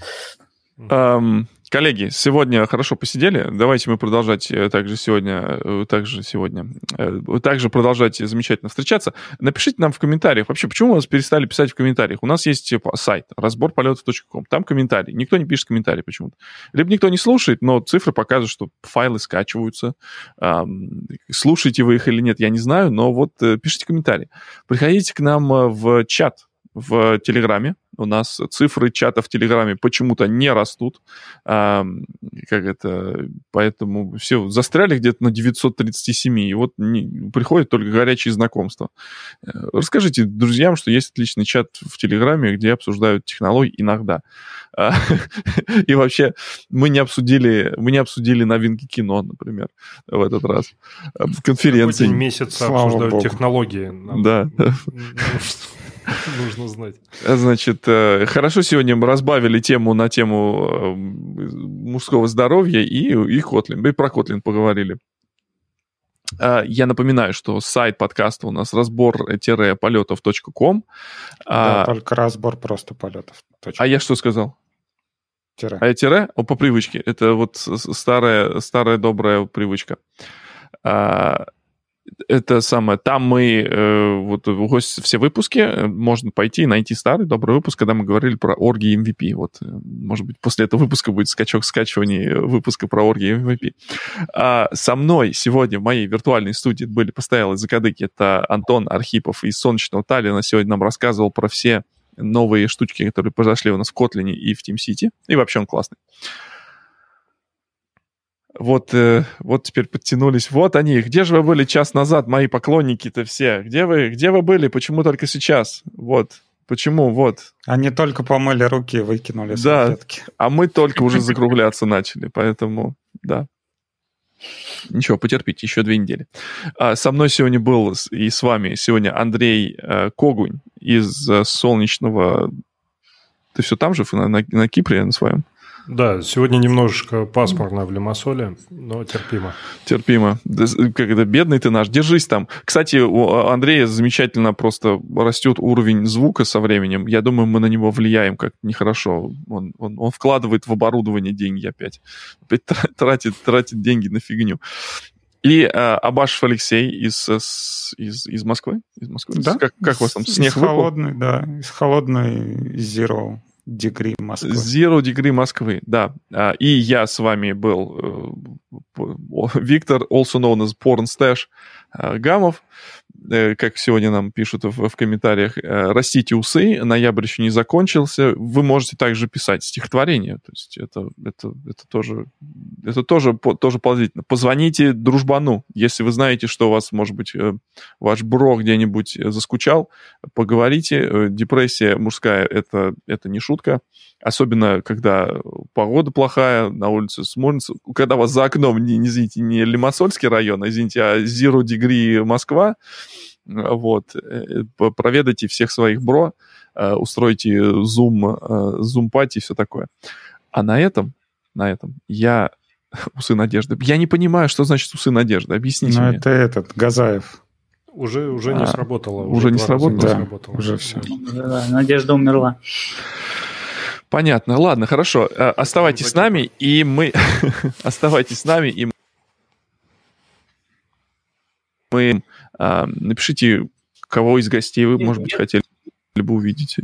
Um, Коллеги, сегодня хорошо посидели. Давайте мы продолжать э, также сегодня, э, также сегодня, э, также продолжать замечательно встречаться. Напишите нам в комментариях, вообще, почему у нас перестали писать в комментариях? У нас есть типа, сайт разборполетов.ком, там комментарии. Никто не пишет комментарии почему-то. Либо никто не слушает, но цифры показывают, что файлы скачиваются. Слушаете вы их или нет, я не знаю, но вот пишите комментарии. Приходите к нам в чат в Телеграме. У нас цифры чата в Телеграме почему-то не растут. А, как это, поэтому все застряли где-то на 937, и вот не, приходят только горячие знакомства. Э, расскажите друзьям, что есть отличный чат в Телеграме, где обсуждают технологии иногда. А, и вообще мы не обсудили, мы не обсудили новинки кино, например, в этот раз. В конференции. День месяца обсуждают Богу. технологии. Да. Нужно знать. Значит, э, хорошо сегодня мы разбавили тему на тему э, мужского здоровья и, и Kotlin. И про Kotlin поговорили. Э, я напоминаю, что сайт подкаста у нас разбор-полетов.ком. Да, а, только разбор просто полетов. А я что сказал? Тире. А я тире? О, по привычке. Это вот старая, старая добрая привычка. А, это самое, там мы, э, вот все выпуски, э, можно пойти и найти старый добрый выпуск, когда мы говорили про орги MVP. Вот, э, может быть, после этого выпуска будет скачок скачивания выпуска про орги MVP. А со мной сегодня в моей виртуальной студии были постоялые закадыки. Это Антон Архипов из Солнечного Таллина. Сегодня нам рассказывал про все новые штучки, которые произошли у нас в Котлине и в TeamCity. И вообще он классный. Вот, э, вот теперь подтянулись. Вот они. Где же вы были час назад, мои поклонники-то все? Где вы, где вы были? Почему только сейчас? Вот. Почему? Вот. Они только помыли руки и выкинули да, салфетки. а мы только уже закругляться начали, поэтому, да. Ничего, потерпите, еще две недели. А, со мной сегодня был и с вами сегодня Андрей э, Когунь из э, солнечного... Ты все там же, на, на, на Кипре, на своем? Да, сегодня немножечко пасмурно в Лимассоле, но терпимо. Терпимо. Как это, бедный ты наш, держись там. Кстати, у Андрея замечательно просто растет уровень звука со временем. Я думаю, мы на него влияем как нехорошо. Он, он, он вкладывает в оборудование деньги опять. Опять тратит, тратит деньги на фигню. И э, Абашев Алексей из, из, из Москвы? Из Москвы? Да. Как, как у вас там? Снег из холодной, да, из холодной Zero Degree Москвы. Zero Degree Москвы, да. А, и я с вами был э, Виктор, also known as Porn Stash э, Гамов. Э, как сегодня нам пишут в, в комментариях, э, растите усы, ноябрь еще не закончился, вы можете также писать стихотворение, то есть это, это, это тоже, это тоже, тоже положительно. Позвоните дружбану, если вы знаете, что у вас, может быть, э, ваш бро где-нибудь заскучал, поговорите, депрессия мужская, это, это не шутка, особенно когда погода плохая, на улице смотрится, когда у вас за окном, не, не извините, не Лимассольский район, а, извините, а Zero Degree Москва, вот, э, проведайте всех своих бро, э, устройте Zoom, э, Zoom пати и все такое. А на этом, на этом я усы надежды. Я не понимаю, что значит усы надежды. Объясните ну, мне. это этот, Газаев. Уже, уже не а, сработало. Уже, уже не сработало? Да, сработало. уже все. Да, надежда умерла. Понятно. Ладно, хорошо. Оставайтесь с нами, и мы... Оставайтесь с нами, и мы напишите, кого из гостей вы, может быть, хотели бы увидеть.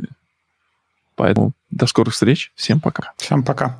Поэтому до скорых встреч. Всем пока. Всем пока.